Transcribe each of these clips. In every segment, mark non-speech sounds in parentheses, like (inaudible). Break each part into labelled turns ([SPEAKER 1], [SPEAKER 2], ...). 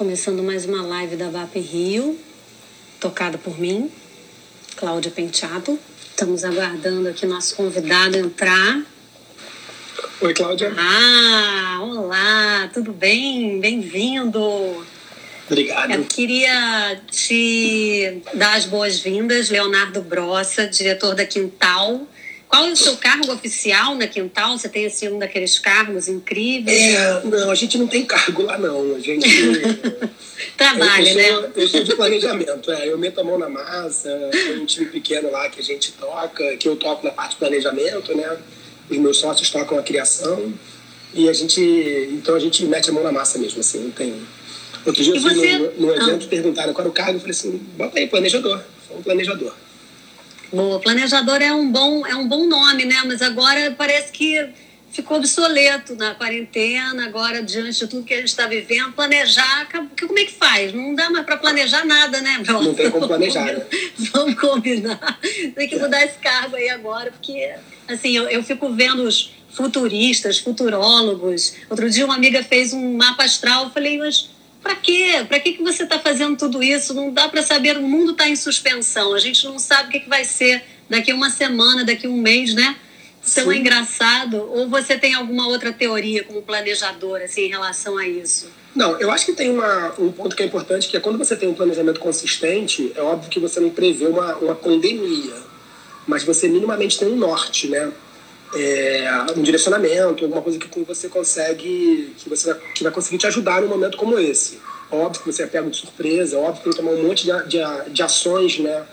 [SPEAKER 1] Começando mais uma live da VAP Rio, tocada por mim, Cláudia Penteado. Estamos aguardando aqui nosso convidado entrar.
[SPEAKER 2] Oi, Cláudia.
[SPEAKER 1] Ah, olá, tudo bem? Bem-vindo.
[SPEAKER 2] Obrigado.
[SPEAKER 1] Eu queria te dar as boas-vindas, Leonardo Brossa, diretor da Quintal. Qual é o seu cargo oficial na Quintal? Você tem assim um daqueles cargos incríveis?
[SPEAKER 2] É, não, a gente não tem cargo lá não. A gente (laughs)
[SPEAKER 1] trabalha,
[SPEAKER 2] eu, eu
[SPEAKER 1] né?
[SPEAKER 2] eu sou de planejamento. É, eu meto a mão na massa. Tem um time pequeno lá que a gente toca, que eu toco na parte de planejamento, né? Os meus sócios tocam a criação e a gente, então a gente mete a mão na massa mesmo, assim. Não tem. Outro dia eu fui
[SPEAKER 1] você-
[SPEAKER 2] num
[SPEAKER 1] Ah.
[SPEAKER 2] evento perguntaram qual era o cargo, eu falei assim, bota aí planejador. Sou um planejador.
[SPEAKER 1] Boa, planejador é um bom é um bom nome, né? Mas agora parece que ficou obsoleto na quarentena, agora diante de tudo que a gente está vivendo, planejar, como é que faz? Não dá mais para planejar nada, né, Bro?
[SPEAKER 2] Não tem como planejar, né? (laughs)
[SPEAKER 1] Vamos combinar. Tem que mudar esse cargo aí agora, porque assim, eu, eu fico vendo os futuristas, futurólogos. Outro dia uma amiga fez um mapa astral, eu falei, mas para quê? Para que, que você está fazendo tudo isso? Não dá para saber, o mundo está em suspensão. A gente não sabe o que, que vai ser daqui uma semana, daqui um mês, né? Então é
[SPEAKER 2] Sim.
[SPEAKER 1] engraçado. Ou você tem alguma outra teoria como planejador, assim, em relação a isso?
[SPEAKER 2] Não, eu acho que tem uma, um ponto que é importante, que é quando você tem um planejamento consistente, é óbvio que você não prevê uma, uma pandemia, mas você minimamente tem um norte, né? É, um direcionamento, alguma coisa que você consegue, que você vai, que vai conseguir te ajudar num momento como esse. Óbvio que você é pego de surpresa, óbvio que tem que tomar um monte de, de, de ações, né?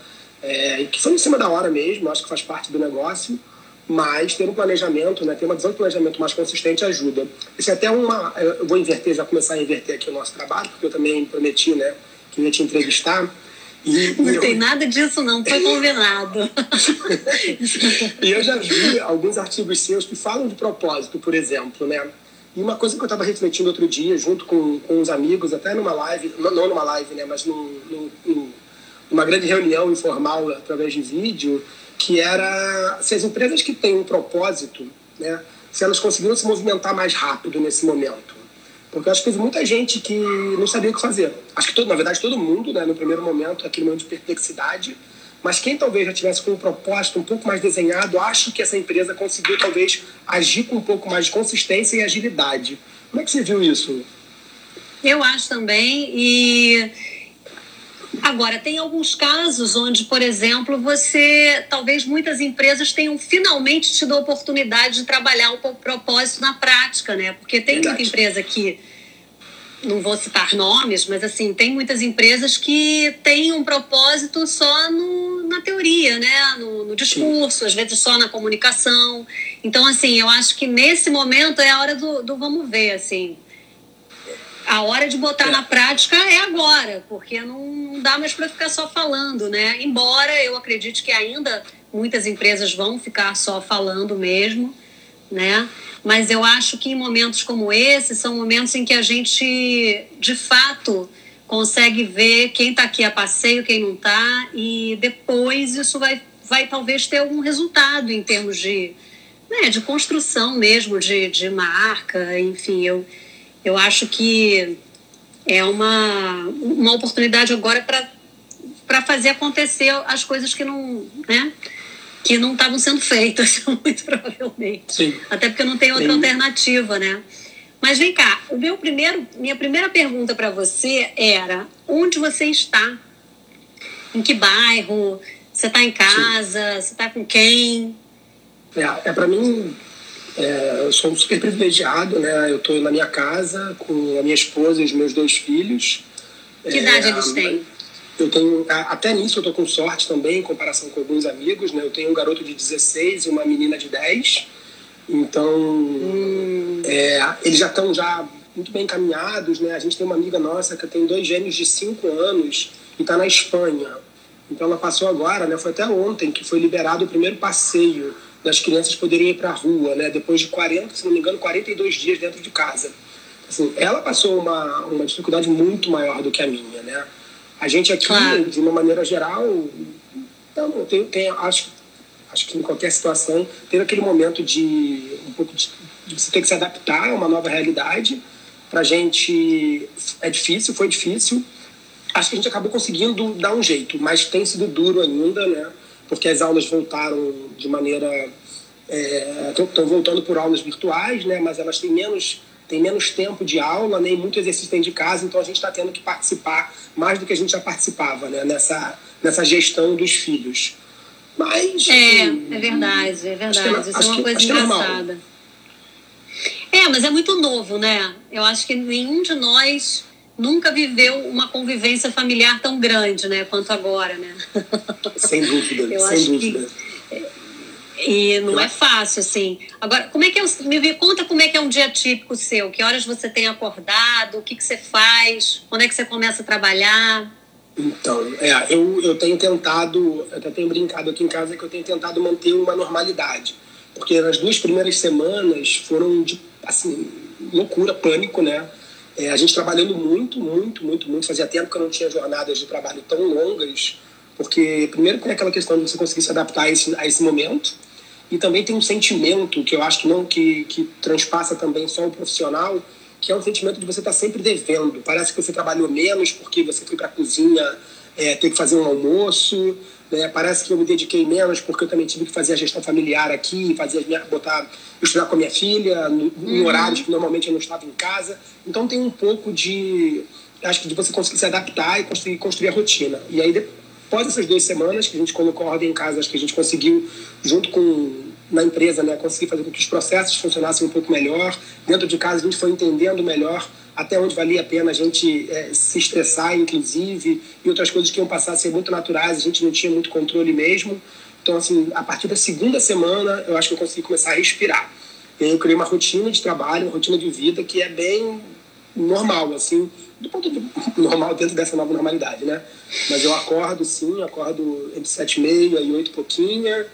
[SPEAKER 2] É, que são em cima da hora mesmo, acho que faz parte do negócio mas ter um planejamento, né, ter uma visão de planejamento mais consistente ajuda. Isso é até uma. Eu vou inverter, já começar a inverter aqui o nosso trabalho, porque eu também prometi, né, que ia te entrevistar. E, e
[SPEAKER 1] Não
[SPEAKER 2] eu,
[SPEAKER 1] tem nada disso, não. Foi combinado. (laughs)
[SPEAKER 2] e eu já vi alguns artigos seus que falam de propósito, por exemplo, né? E uma coisa que eu estava refletindo outro dia, junto com, com uns amigos, até numa live, não, não numa live, né, mas num, num, num- numa grande reunião informal através de vídeo, que era se as empresas que têm um propósito, né, se elas conseguiram se movimentar mais rápido nesse momento. Porque eu acho que teve muita gente que não sabia o que fazer. Acho que, todo, na verdade, todo mundo, né, no primeiro momento, aquele momento de perplexidade, mas quem talvez já tivesse com um propósito um pouco mais desenhado, acho que essa empresa conseguiu talvez agir com um pouco mais de consistência e agilidade. Como é que você viu isso?
[SPEAKER 1] Eu acho também. E agora, tem alguns casos onde, por exemplo, você. Talvez muitas empresas tenham finalmente tido a oportunidade de trabalhar o propósito na prática, né? Porque tem muita
[SPEAKER 2] Verdade.
[SPEAKER 1] empresa que. Não vou citar nomes, mas assim, tem muitas empresas que têm um propósito só no, na teoria, né? No, no discurso, às vezes só na comunicação. Então, assim, eu acho que nesse momento é a hora do, do vamos ver, assim a hora de botar
[SPEAKER 2] É.
[SPEAKER 1] na prática é agora, porque não, dá mais para ficar só falando, né? Embora eu acredite que ainda muitas empresas vão ficar só falando mesmo, né? Mas eu acho que em momentos como esse são momentos em que a gente, de fato, consegue ver quem está aqui a passeio, quem não está, e depois isso vai, vai talvez ter algum resultado em termos de, né, de construção mesmo, de, de marca, enfim, eu, eu acho que é uma, uma oportunidade agora para fazer acontecer as coisas que não, né, que não estavam sendo feitas, (laughs) muito provavelmente.
[SPEAKER 2] Sim.
[SPEAKER 1] Até porque não tem outra
[SPEAKER 2] Sim.
[SPEAKER 1] alternativa, né? Mas vem cá, o meu primeiro, minha primeira pergunta para você era onde você está? Em que bairro? Você está em casa? Você está com quem?
[SPEAKER 2] É, é para mim, é, eu sou um super privilegiado, né? Eu estou na minha casa com a minha esposa e os meus dois filhos.
[SPEAKER 1] Que
[SPEAKER 2] É,
[SPEAKER 1] idade eles têm?
[SPEAKER 2] Eu tenho, até nisso eu tô com sorte também, em comparação com alguns amigos, né? Eu tenho um garoto de 16 e uma menina de 10. Então,
[SPEAKER 1] Hum.
[SPEAKER 2] é, eles já estão já muito bem encaminhados, né? A gente tem uma amiga nossa que tem dois gêmeos de 5 anos e está na Espanha. Então ela passou agora, né? Foi até ontem que foi liberado o primeiro passeio das crianças poderem ir para a rua, né? Depois de 40, se não me engano, 42 dias dentro de casa. Assim, ela passou uma, uma dificuldade muito maior do que a minha, né? A gente aqui,
[SPEAKER 1] Claro.
[SPEAKER 2] de uma maneira geral, então, tem, tem, acho, acho que em qualquer situação, teve aquele momento de um pouco de, de você ter que se adaptar a uma nova realidade, para a gente é difícil, foi difícil. Acho que a gente acabou conseguindo dar um jeito, mas tem sido duro ainda, né? Porque as aulas voltaram de maneira. Estão é, voltando por aulas virtuais, né? Mas elas têm menos, têm menos tempo de aula, nem muito exercício dentro de casa, então a gente está tendo que participar mais do que a gente já participava, né? Nessa, nessa gestão dos filhos. Mas.
[SPEAKER 1] É, assim, é verdade, é verdade. Que, Isso é uma coisa engraçada. É, mas é muito novo, né? Eu acho que nenhum de nós nunca viveu uma convivência familiar tão grande, né, quanto agora, né? (laughs)
[SPEAKER 2] Sem dúvida, Eu sem acho dúvida. Que,
[SPEAKER 1] e não é fácil, assim. Agora, como é que é, me conta como é que é um dia típico seu? Que horas você tem acordado? O que, que você faz? Quando é que você começa a trabalhar?
[SPEAKER 2] Então, é, eu, eu tenho tentado, eu até tenho brincado aqui em casa que eu tenho tentado manter uma normalidade. Porque nas duas primeiras semanas foram de assim, loucura, pânico, né? É, a gente trabalhando muito, muito, muito, muito. Fazia tempo que eu não tinha jornadas de trabalho tão longas, porque primeiro tem aquela questão de você conseguir se adaptar a esse, a esse momento, e também tem um sentimento que eu acho que não que, que transpassa também só o profissional, que é um sentimento de você estar sempre devendo. Parece que você trabalhou menos porque você foi para a cozinha é, ter que fazer um almoço, né? Parece que eu me dediquei menos porque eu também tive que fazer a gestão familiar aqui, fazer minha, botar, estudar com a minha filha, no, em uhum. horários que normalmente eu não estava em casa. Então tem um pouco de, acho que de você conseguir se adaptar e conseguir construir a rotina. E aí depois dessas duas semanas que a gente colocou a ordem em casa, acho que a gente conseguiu, junto com na empresa, né, conseguir fazer com que os processos funcionassem um pouco melhor. Dentro de casa a gente foi entendendo melhor até onde valia a pena a gente é, se estressar, inclusive, e outras coisas que iam passar a ser muito naturais, a gente não tinha muito controle mesmo. Então, assim, a partir da segunda semana, eu acho que eu consegui começar a respirar. E aí eu criei uma rotina de trabalho, uma rotina de vida que é bem normal, assim, do ponto de (laughs) normal dentro dessa nova normalidade, né? Mas eu acordo, sim, acordo entre sete e meia e oito e pouquinho,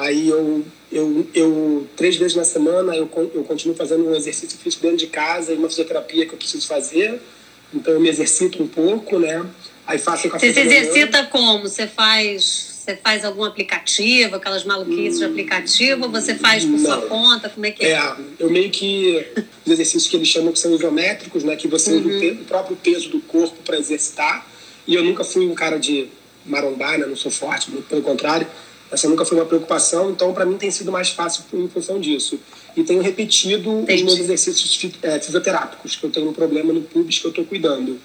[SPEAKER 2] Aí eu, eu, eu três vezes na semana, eu, eu continuo fazendo um exercício físico dentro de casa e uma fisioterapia que eu preciso fazer. Então eu me exercito um pouco, né? Aí faço o café
[SPEAKER 1] Você se exercita como? Você faz você faz algum aplicativo, aquelas maluquices hum, de aplicativo, ou você faz por não. sua conta? Como é que é?
[SPEAKER 2] É, eu meio que. Os exercícios que eles chamam que são isométricos, né? Que você uhum. usa o próprio peso do corpo para exercitar. E eu nunca fui um cara de marombar, né? Não sou forte, pelo contrário. Essa nunca foi uma preocupação, então para mim tem sido mais fácil em função disso. E tenho repetido Entendi. os meus exercícios é, fisioterápicos, que eu tenho um problema no pubis que eu estou cuidando.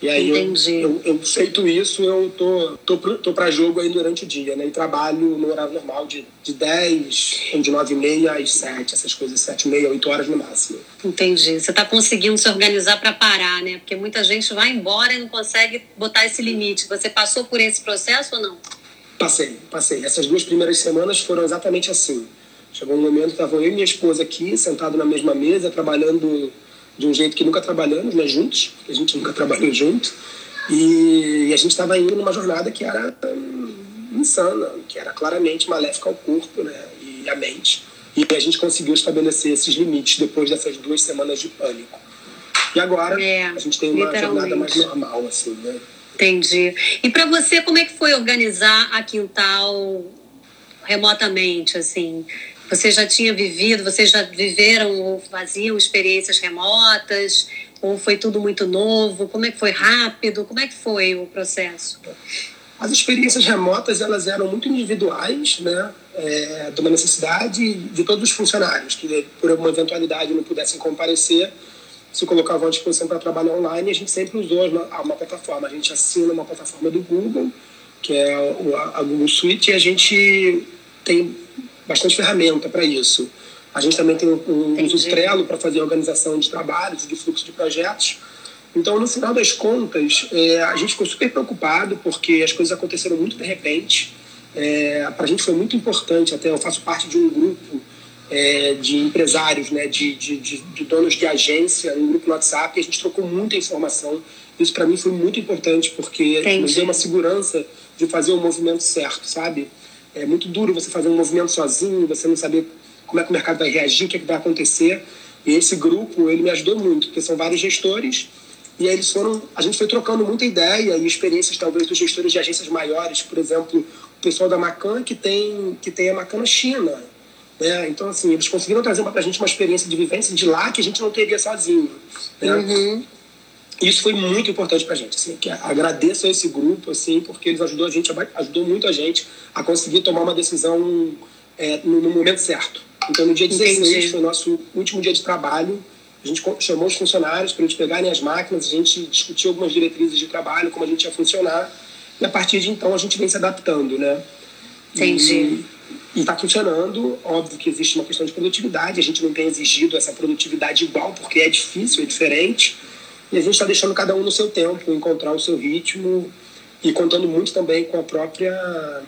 [SPEAKER 2] E aí eu, eu, eu, feito isso, eu tô, tô, tô para jogo aí durante o dia, né? E trabalho no horário normal de, de 10, ou de 9 e meia às 7, essas coisas, 7 e meia, 8 horas no máximo.
[SPEAKER 1] Entendi. Você está conseguindo se organizar para parar, né? Porque muita gente vai embora e não consegue botar esse limite. Você passou por esse processo ou não?
[SPEAKER 2] Passei, passei. Essas duas primeiras semanas foram exatamente assim. Chegou um momento que estavam eu e minha esposa aqui, sentados na mesma mesa, trabalhando de um jeito que nunca trabalhamos, né, juntos, a gente nunca trabalhou junto. E, a gente estava indo numa jornada que era hum, insana, que era claramente maléfica ao corpo né, e à mente. E a gente conseguiu estabelecer esses limites depois dessas duas semanas de pânico. E agora é, a gente tem uma jornada mais normal, assim, né?
[SPEAKER 1] Entendi. E para você, como é que foi organizar a Quintal remotamente, assim? Você já tinha vivido, vocês já viveram ou faziam experiências remotas? Ou foi tudo muito novo? Como é que foi rápido? Como é que foi o processo?
[SPEAKER 2] As experiências remotas, elas eram muito individuais, né? É, de uma necessidade de todos os funcionários, que por alguma eventualidade não pudessem comparecer, se colocavam à disposição para trabalhar online, a gente sempre usou uma plataforma. A gente assina uma plataforma do Google, que é a Google Suite, e a gente tem bastante ferramenta para isso. A gente também tem um, uso Trello para fazer organização de trabalhos, de fluxo de projetos. Então, no final das contas, é, a gente ficou super preocupado porque as coisas aconteceram muito de repente. É, para a gente foi muito importante, até eu faço parte de um grupo é, de empresários, né, de, de, de, donos de agência, um grupo no WhatsApp, e a gente trocou muita informação. Isso para mim foi muito importante, porque Entendi. nos deu uma segurança de fazer o movimento certo, sabe? É muito duro você fazer um movimento sozinho, você não saber como é que o mercado vai reagir, o que, é que vai acontecer. E esse grupo, ele me ajudou muito, porque são vários gestores, e aí eles foram, a gente foi trocando muita ideia e experiências talvez dos gestores de agências maiores, por exemplo, o pessoal da Macan que tem que tem a Macan na China, Né? Então, assim, eles conseguiram trazer para a gente uma experiência de vivência de lá que a gente não teria sozinho. Né? Uhum. Isso foi muito importante para a gente. Assim, que agradeço a esse grupo, assim, porque eles ajudou a gente, ajudou muito a gente a conseguir tomar uma decisão é, no, no, momento certo. Então, no dia 16 Entendi. foi o nosso último dia de trabalho. A gente chamou os funcionários para eles pegarem as máquinas, a gente discutiu algumas diretrizes de trabalho, como a gente ia funcionar. E a partir de então a gente vem se adaptando, né?
[SPEAKER 1] Entendi.
[SPEAKER 2] E está funcionando. Óbvio que existe uma questão de produtividade. A gente não tem exigido essa produtividade igual, porque é difícil, é diferente. E a gente está deixando cada um no seu tempo, encontrar o seu ritmo e contando muito também com a própria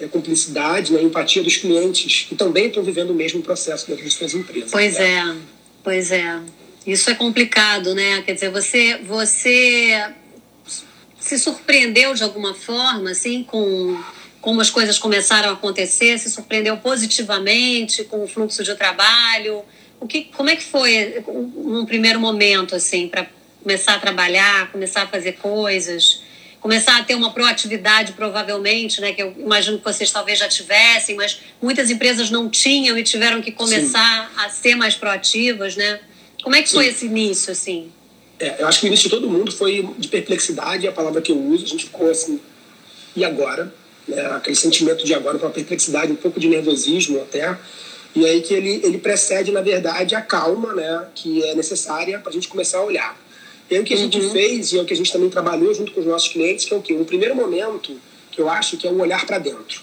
[SPEAKER 2] é, cumplicidade, né, empatia dos clientes, que também estão vivendo o mesmo processo dentro de suas empresas.
[SPEAKER 1] Pois né? é, pois é. Isso é complicado, né? Quer dizer, você, você se surpreendeu de alguma forma, assim, com como as coisas começaram a acontecer? Se surpreendeu positivamente com o fluxo de trabalho? O que, como é que foi num primeiro momento, assim, para começar a trabalhar, começar a fazer coisas, começar a ter uma proatividade, provavelmente, né? Que eu imagino que vocês talvez já tivessem, mas muitas empresas não tinham e tiveram que começar Sim. a ser mais proativas, né? Como é que foi Sim. esse início, assim?
[SPEAKER 2] É, eu acho que o início de todo mundo foi de perplexidade, é a palavra que eu uso. A gente ficou assim, e agora? Né? Aquele sentimento de agora, uma perplexidade, um pouco de nervosismo até. E aí que ele, ele precede, na verdade, a calma, né? Que é necessária para a gente começar a olhar. E aí o que a gente uhum. fez, e é o que a gente também trabalhou junto com os nossos clientes, que é o quê? Um primeiro momento, que eu acho que é um olhar para dentro.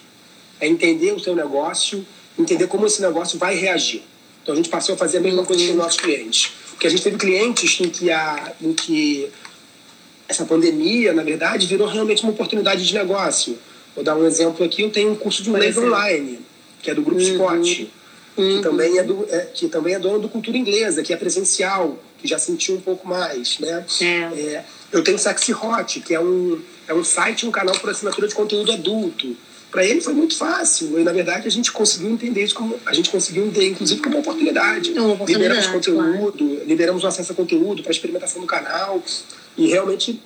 [SPEAKER 2] É entender o seu negócio, entender como esse negócio vai reagir. Então a gente passou a fazer a mesma coisa com os nossos clientes. Porque a gente teve clientes em que, a, em que essa pandemia, na verdade, virou realmente uma oportunidade de negócio. Vou dar um exemplo aqui, eu tenho um curso de inglês online, que é do Grupo uhum. Scott, uhum. que, também é do, é, que também é dono do Cultura Inglesa, que é presencial que já sentiu um pouco mais, né? É. É, eu tenho Sexy Hot, que é um, é um site, um canal por assinatura de conteúdo adulto. Para ele foi muito fácil e, na verdade, a gente conseguiu entender isso como... A gente conseguiu entender, inclusive, como uma oportunidade.
[SPEAKER 1] Uma oportunidade
[SPEAKER 2] liberamos conteúdo, claro. liberamos o acesso a conteúdo para experimentação do canal e realmente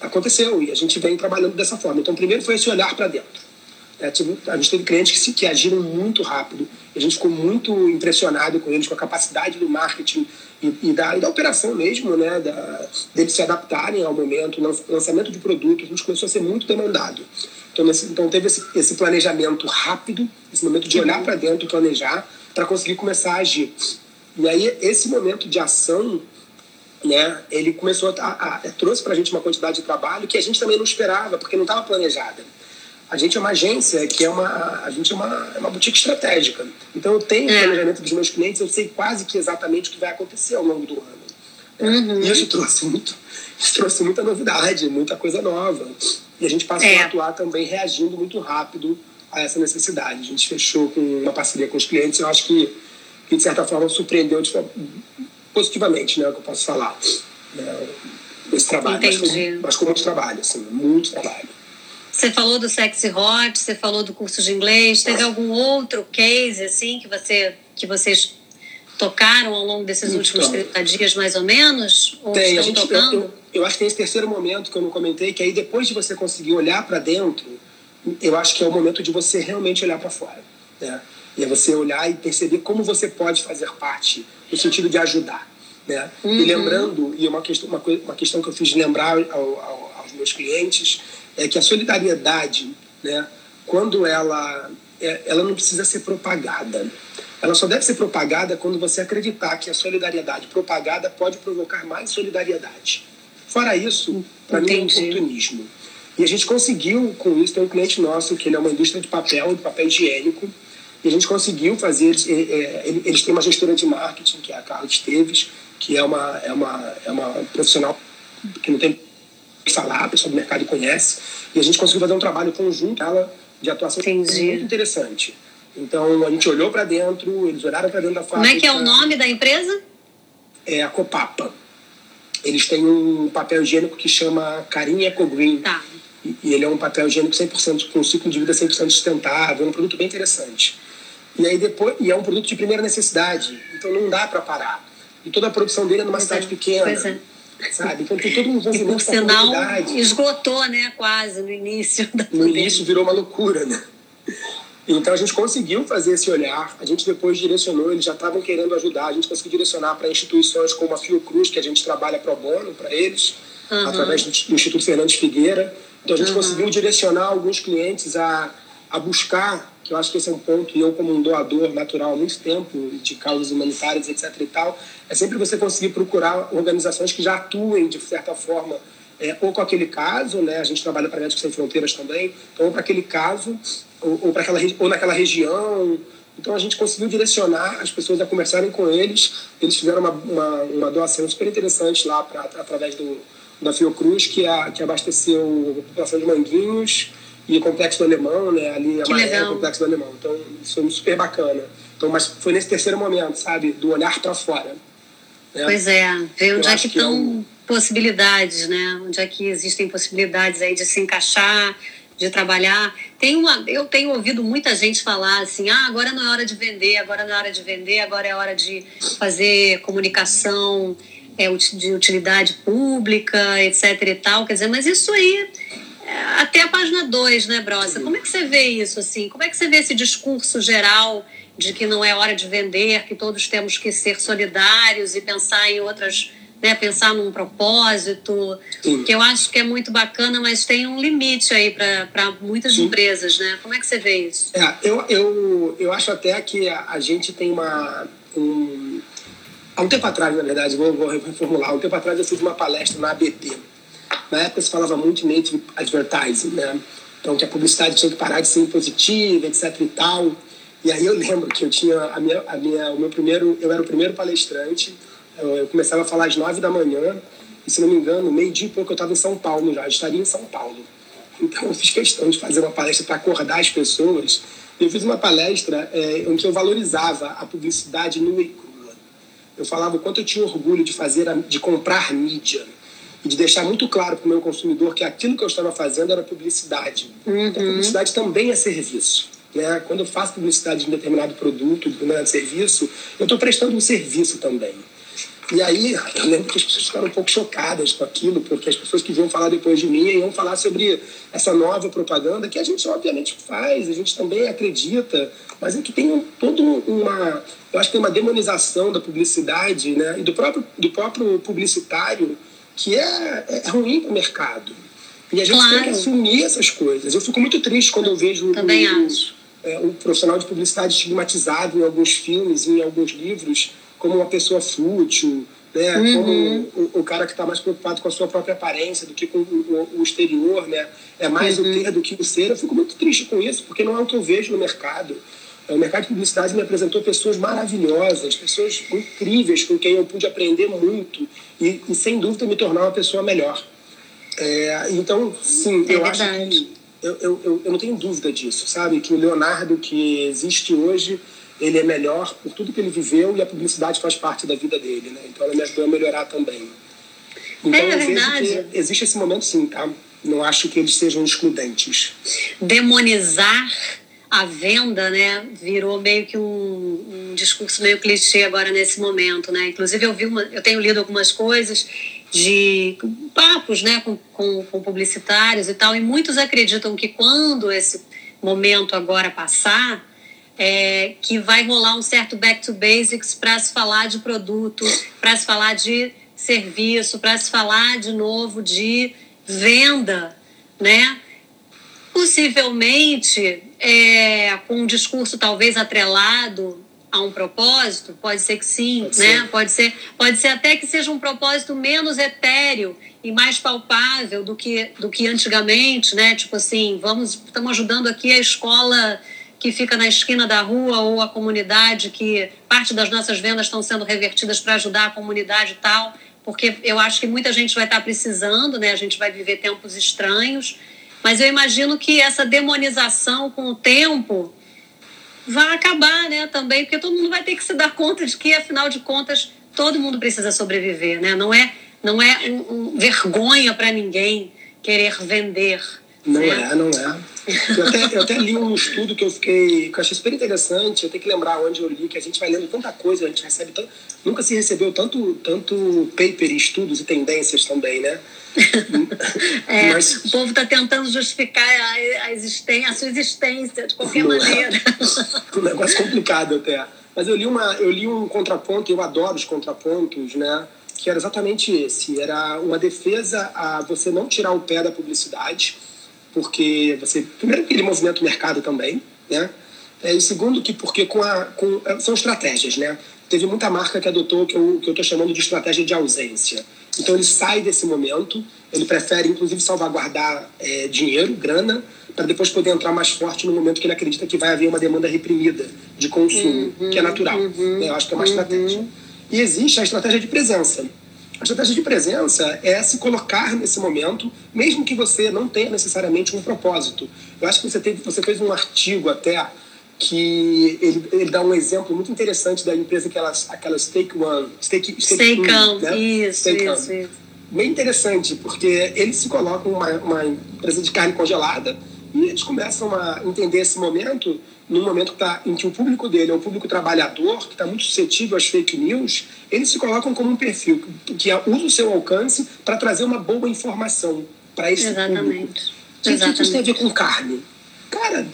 [SPEAKER 2] aconteceu e a gente vem trabalhando dessa forma. Então, primeiro foi esse olhar para dentro. É, a gente teve clientes que, se, que agiram muito rápido. E a gente ficou muito impressionado com eles, com a capacidade do marketing e, e, da, e da operação mesmo, né? Da, deles se adaptarem ao momento, o lançamento de produtos. A gente começou a ser muito demandado. Então, nesse, então teve esse, esse planejamento rápido, esse momento de olhar para dentro e planejar, para conseguir começar a agir. E aí, esse momento de ação né, ele começou a, a, a trouxe para a gente uma quantidade de trabalho que a gente também não esperava, porque não estava planejada. A gente é uma agência que é uma, a gente é uma, é uma boutique estratégica. Então eu tenho é. planejamento dos meus clientes, eu sei quase que exatamente o que vai acontecer ao longo do ano. Uhum. E isso trouxe muito, isso trouxe muita novidade, muita coisa nova. E a gente passou é. a atuar também reagindo muito rápido a essa necessidade. A gente fechou com uma parceria com os clientes, eu acho que, que de certa forma surpreendeu de, positivamente, né, que eu posso falar. Né, esse trabalho, mas com, mas com muito trabalho, assim, muito trabalho.
[SPEAKER 1] Você falou do Sexy Hot, você falou do curso de inglês. Teve algum outro case assim que você que vocês tocaram ao longo desses então, últimos 30 dias, mais ou menos? Ou
[SPEAKER 2] tem, a gente, tocando? Eu, eu, eu, acho que tem esse terceiro momento que eu não comentei, que aí depois de você conseguir olhar para dentro, eu acho que é o momento de você realmente olhar para fora. Né? E é você olhar e perceber como você pode fazer parte, no sentido de ajudar. Né? Uhum. E lembrando, e uma questão, uma, uma questão que eu fiz lembrar ao, ao, aos meus clientes, é que a solidariedade, né, quando ela, é, ela não precisa ser propagada. Ela só deve ser propagada quando você acreditar que a solidariedade propagada pode provocar mais solidariedade. Fora isso, para mim é um oportunismo. E a gente conseguiu com isso, tem um cliente nosso que ele é uma indústria de papel, de papel higiênico, e a gente conseguiu fazer, eles, é, é, eles têm uma gestora de marketing, que é a Carla Esteves, que é uma, é uma, é uma profissional que não tem falar, a pessoa do mercado conhece, e a gente conseguiu fazer um trabalho conjunto ela de atuação Entendi. muito interessante. Então a gente olhou para dentro, eles olharam para dentro da fábrica.
[SPEAKER 1] Como é que é o nome da empresa?
[SPEAKER 2] É a Copapa. Eles têm um papel higiênico que chama Carinha Eco Green.
[SPEAKER 1] Tá.
[SPEAKER 2] E, e ele é um papel higiênico 100% com ciclo de vida 100% sustentável, é um produto bem interessante. E aí depois, e é um produto de primeira necessidade, então não dá para parar. E toda a produção dele é numa pois cidade é. pequena. Pois é sabe? Então tem todo um envolvimento e, por sinal,
[SPEAKER 1] esgotou, né? Quase no início da
[SPEAKER 2] No início virou uma loucura, né? Então a gente conseguiu fazer esse olhar, a gente depois direcionou, eles já estavam querendo ajudar, a gente conseguiu direcionar para instituições como a Fiocruz, que a gente trabalha pro bono para eles, uhum. através do, Instituto Fernandes Figueira. Então a gente uhum. conseguiu direcionar alguns clientes a, a buscar, que eu acho que esse é um ponto, e eu como um doador natural há muito tempo de causas humanitárias, etc e tal, é sempre você conseguir procurar organizações que já atuem de certa forma é, ou com aquele caso, né? A gente trabalha para Médicos Sem Fronteiras também, então ou para aquele caso, ou, ou, aquela, ou naquela região. Então a gente conseguiu direcionar as pessoas a conversarem com eles. Eles fizeram uma, uma, uma doação super interessante lá pra, através do, da Fiocruz, que, a, que abasteceu a população de Manguinhos e o Complexo do Alemão, né? Ali a Maré, o Complexo do Alemão. Então isso foi super bacana. Então, mas foi nesse terceiro momento, sabe? Do olhar para fora.
[SPEAKER 1] Né? Pois é, ver onde é que estão possibilidades, né? Onde é que existem possibilidades aí de se encaixar, de trabalhar. Tem uma, eu tenho ouvido muita gente falar assim: ah, agora não é hora de vender, agora não é hora de vender, agora é hora de fazer comunicação é, de utilidade pública, etc e tal. Quer dizer, mas isso aí é até a página 2, né, Brossa? Como é que você vê isso assim? Como é que você vê esse discurso geral de que não é hora de vender, que todos temos que ser solidários e pensar em outras né, pensar num propósito, Sim. que eu acho que é muito bacana, mas tem um limite aí para muitas Sim. empresas, né? Como é que você vê isso?
[SPEAKER 2] É, eu, eu, eu acho até que a, a gente tem uma... Um, há um tempo atrás, na verdade, vou, vou reformular, há um tempo atrás eu fiz uma palestra na ABT. Na época se falava muito em native advertising, né? Então que a publicidade tinha que parar de ser impositiva, etc e tal. E aí eu lembro que eu tinha a minha, a minha, o meu primeiro, eu era o primeiro palestrante eu começava a falar às nove da manhã, e se não me engano, meio-dia e pouco eu estava em São Paulo já, eu estaria em São Paulo. Então eu fiz questão de fazer uma palestra para acordar as pessoas. Eu fiz uma palestra é, em que eu valorizava a publicidade nua e crua. Eu falava o quanto eu tinha orgulho de fazer, de comprar mídia e de deixar muito claro para o meu consumidor que aquilo que eu estava fazendo era publicidade. Uhum. A publicidade também é serviço. Né? Quando eu faço publicidade de um determinado produto, de um determinado serviço, eu estou prestando um serviço também. E aí, eu lembro que as pessoas ficaram um pouco chocadas com aquilo, porque as pessoas que vinham falar depois de mim iam falar sobre essa nova propaganda, que a gente obviamente faz, a gente também acredita, mas é que tem um, todo uma. Eu acho que tem uma demonização da publicidade né, e do próprio, do próprio publicitário que é, é ruim para o mercado. E a gente claro. tem que assumir essas coisas. Eu fico muito triste quando eu vejo
[SPEAKER 1] também acho.
[SPEAKER 2] É, o profissional de publicidade estigmatizado em alguns filmes, em alguns livros como uma pessoa fútil, né? Uhum. como o, o, cara que está mais preocupado com a sua própria aparência do que com o, o exterior, né? É mais uhum. o ter do que o ser. Eu fico muito triste com isso, porque não é o que eu vejo no mercado. É, o mercado de publicidade me apresentou pessoas maravilhosas, pessoas incríveis com quem eu pude aprender muito e, e sem dúvida, me tornar uma pessoa melhor. É, então, sim, é eu verdade. acho que eu, eu, eu não tenho dúvida disso, sabe? Que o Leonardo que existe hoje ele é melhor por tudo que ele viveu e a publicidade faz parte da vida dele, né? Então ela me ajudou a melhorar também. Então é, eu verdade. existe esse momento sim, tá? Não acho que eles sejam excludentes.
[SPEAKER 1] Demonizar a venda, né, virou meio que um, um discurso meio clichê agora nesse momento, né? Inclusive eu vi uma, eu tenho lido algumas coisas de papos, né, com, com, com publicitários e tal, e muitos acreditam que quando esse momento agora passar, é, que vai rolar um certo back to basics para se falar de produto, para se falar de serviço, para se falar de novo de venda, né? Possivelmente é, com um discurso talvez atrelado a um propósito, pode ser que sim, pode né? Ser. Pode ser, pode ser até que seja um propósito menos etéreo e mais palpável do que do que antigamente, né? Tipo assim, vamos, estamos ajudando aqui a escola que fica na esquina da rua ou a comunidade que parte das nossas vendas estão sendo revertidas para ajudar a comunidade e tal, porque eu acho que muita gente vai estar precisando, né? A gente vai viver tempos estranhos, mas eu imagino que essa demonização com o tempo vai acabar, né, também, porque todo mundo vai ter que se dar conta de que afinal de contas todo mundo precisa sobreviver, né? Não é não é um, um vergonha para ninguém querer vender
[SPEAKER 2] Não é, é não é. Eu até, eu até li um estudo que eu fiquei, que eu achei super interessante, eu tenho que lembrar onde eu li, que a gente vai lendo tanta coisa, a gente recebe tanto, nunca se recebeu tanto, tanto paper, estudos e tendências também, né? (laughs)
[SPEAKER 1] é, Mas, o povo está tentando justificar a, a, existência, a sua existência de qualquer é. maneira.
[SPEAKER 2] É. (laughs) um negócio complicado até. Mas eu li, uma, eu li um contraponto, eu adoro os contrapontos, né? Que era exatamente esse. Era uma defesa a você não tirar o pé da publicidade, porque você primeiro que ele movimenta o mercado também, né? É, e segundo que porque com a com, é, são estratégias, né? Teve muita marca que adotou que eu que eu estou chamando de estratégia de ausência. Então ele sai desse momento, ele prefere inclusive salvaguardar é, dinheiro, grana, para depois poder entrar mais forte no momento que ele acredita que vai haver uma demanda reprimida de consumo, uhum, que é natural. Uhum, né? Eu acho que é uma uhum. estratégia. E existe a estratégia de presença. A estratégia de presença é se colocar nesse momento, mesmo que você não tenha necessariamente um propósito. Eu acho que você, teve, você fez um artigo até que ele, ele dá um exemplo muito interessante da empresa que elas, aquela Stake One,
[SPEAKER 1] Stake, Stake, Stake né? isso, Stake isso, isso.
[SPEAKER 2] Bem interessante, porque eles se colocam uma, uma empresa de carne congelada e eles começam a entender esse momento num momento que tá, em que o público dele é o público trabalhador, que está muito suscetível às fake news, eles se colocam como um perfil que, que usa o seu alcance para trazer uma boa informação para esse
[SPEAKER 1] Exatamente.
[SPEAKER 2] público. O que isso tem a ver com carne? Cara,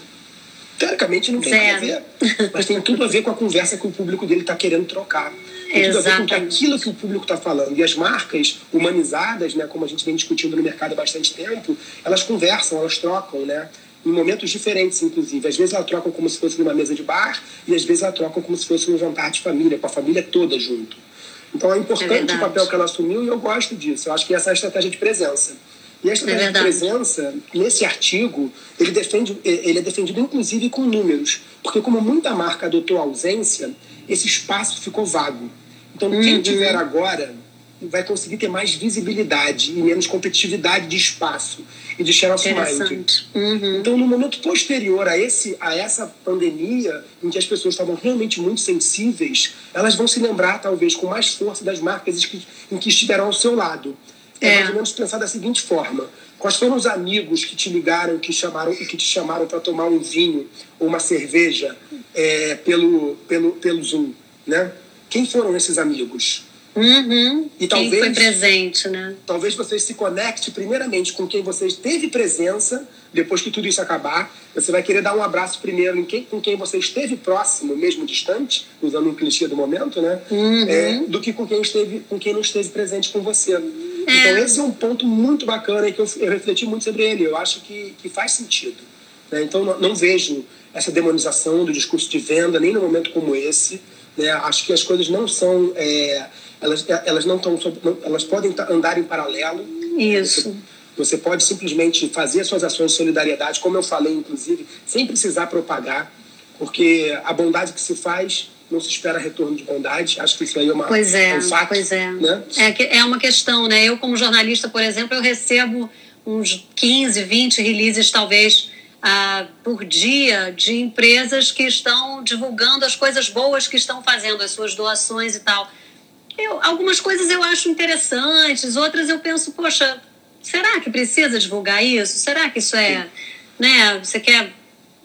[SPEAKER 2] teoricamente não tem Zero. nada a ver, mas tem tudo a ver com a conversa que o público dele está querendo trocar. Tem tudo a ver com aquilo que o público está falando. E as marcas humanizadas, né, como a gente vem discutindo no mercado há bastante tempo, elas conversam, elas trocam, né? Em momentos diferentes, inclusive. Às vezes elas trocam como se fosse numa mesa de bar e às vezes elas trocam como se fosse um jantar de família, com a família toda junto. Então é importante é o papel que ela assumiu e eu gosto disso. Eu acho que essa é a estratégia de presença. E a estratégia é de presença, nesse artigo, ele, defende, ele é defendido inclusive com números. Porque como muita marca adotou a ausência, esse espaço ficou vago. Então, uhum. quem tiver agora vai conseguir ter mais visibilidade e menos competitividade de espaço e de share of mind. Uhum. Então, no momento posterior a, esse, a essa pandemia, em que as pessoas estavam realmente muito sensíveis, elas vão se lembrar, talvez, com mais força das marcas em que estiveram ao seu lado. É, é mais ou menos pensar da seguinte forma: quais foram os amigos que te ligaram, que chamaram que te chamaram para tomar um vinho ou uma cerveja é, pelo, pelo, pelo Zoom, né? Quem foram esses amigos?
[SPEAKER 1] Uhum. E talvez, quem foi presente, né?
[SPEAKER 2] Talvez você se conecte primeiramente com quem você teve presença, depois que tudo isso acabar. Você vai querer dar um abraço primeiro em quem, com quem você esteve próximo, mesmo distante, usando um clichê do momento, né? Uhum. É, do que com quem, esteve, com quem não esteve presente com você. É. Então, esse é um ponto muito bacana e que eu, eu, refleti muito sobre ele. Eu acho que, que faz sentido. Né? Então, não, não vejo essa demonização do discurso de venda, nem num momento como esse. Né? Acho que as coisas não são. É, elas, elas não estão. Elas podem andar em paralelo.
[SPEAKER 1] Isso.
[SPEAKER 2] Você, você pode simplesmente fazer suas ações de solidariedade, como eu falei, inclusive, sem precisar propagar, porque a bondade que se faz não se espera retorno de bondade. Acho que isso aí é uma
[SPEAKER 1] pois é,
[SPEAKER 2] um fato.
[SPEAKER 1] Pois é.
[SPEAKER 2] Né?
[SPEAKER 1] é. É uma questão, né? Eu, como jornalista, por exemplo, eu recebo uns 15, 20 releases, talvez, ah, por dia de empresas que estão divulgando as coisas boas que estão fazendo, as suas doações e tal. Eu, algumas coisas eu acho interessantes, outras eu penso, poxa, será que precisa divulgar isso? Será que isso é. Né, você quer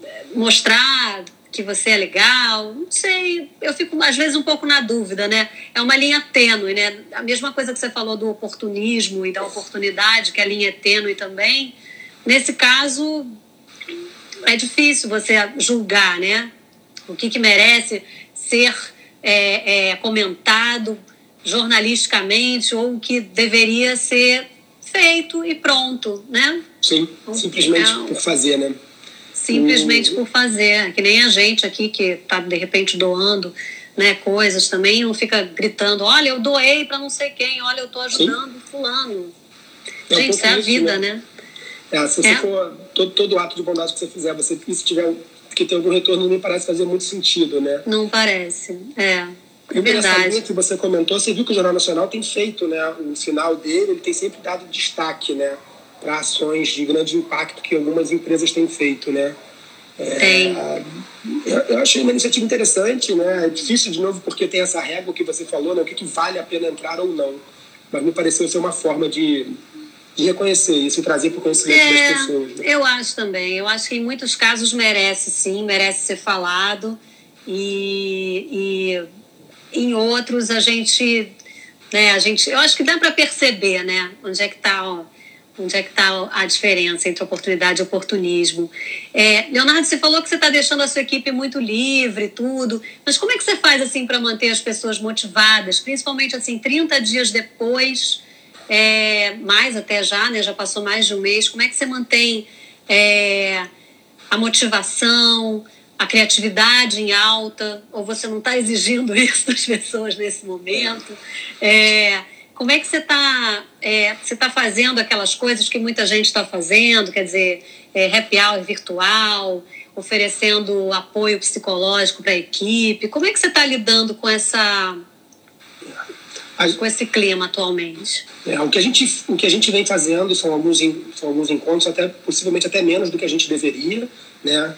[SPEAKER 1] eh, mostrar que você é legal? Não sei. Eu fico, às vezes, um pouco na dúvida, né? É uma linha tênue, né? A mesma coisa que você falou do oportunismo e da oportunidade, que a linha é tênue também. Nesse caso, é difícil você julgar, né? O que, que merece ser é, é, comentado jornalisticamente ou o que deveria ser feito e pronto, né?
[SPEAKER 2] Sim, simplesmente então, por fazer, né?
[SPEAKER 1] Simplesmente por fazer, que nem a gente aqui que está de repente doando né, coisas também, não fica gritando, olha, eu doei para não sei quem, olha, eu estou ajudando Sim. fulano. É gente, isso é a vida, né? né?
[SPEAKER 2] É, se você é. for todo, todo ato de bondade que você fizer, você se tiver que ter algum retorno, não me parece fazer muito sentido, né?
[SPEAKER 1] Não parece, é.
[SPEAKER 2] E
[SPEAKER 1] verdade.
[SPEAKER 2] linha que você comentou, você viu que o Jornal Nacional tem feito, né? O final dele, ele tem sempre dado destaque, né? Para ações de grande impacto que algumas empresas têm feito, né?
[SPEAKER 1] É, tem.
[SPEAKER 2] Eu, eu, achei uma iniciativa interessante, né? É difícil de novo porque tem essa régua que você falou, né? O que, que vale a pena entrar ou não. Mas me pareceu ser uma forma de de reconhecer isso e trazer para o conhecimento é, das pessoas. Né?
[SPEAKER 1] Eu acho também. Eu acho que em muitos casos merece, sim, merece ser falado. E, e em outros a gente, né, a gente, eu acho que dá para perceber, né, onde é que está onde é que está a diferença entre oportunidade e oportunismo. É, Leonardo, você falou que você está deixando a sua equipe muito livre, tudo, mas como é que você faz assim para manter as pessoas motivadas, principalmente assim 30 dias depois, é, mais até já, né? Já passou mais de um mês. Como é que você mantém é, a motivação? A criatividade em alta, ou você não está exigindo (laughs) isso das pessoas nesse momento. É, como é que você está é, você tá fazendo aquelas coisas que muita gente está fazendo, quer dizer, é, happy hour virtual, oferecendo apoio psicológico para a equipe. Como é que você está lidando com essa com esse clima atualmente?
[SPEAKER 2] É, o, que a gente, o que a gente vem fazendo são alguns, são alguns encontros, até possivelmente até menos do que a gente deveria, né?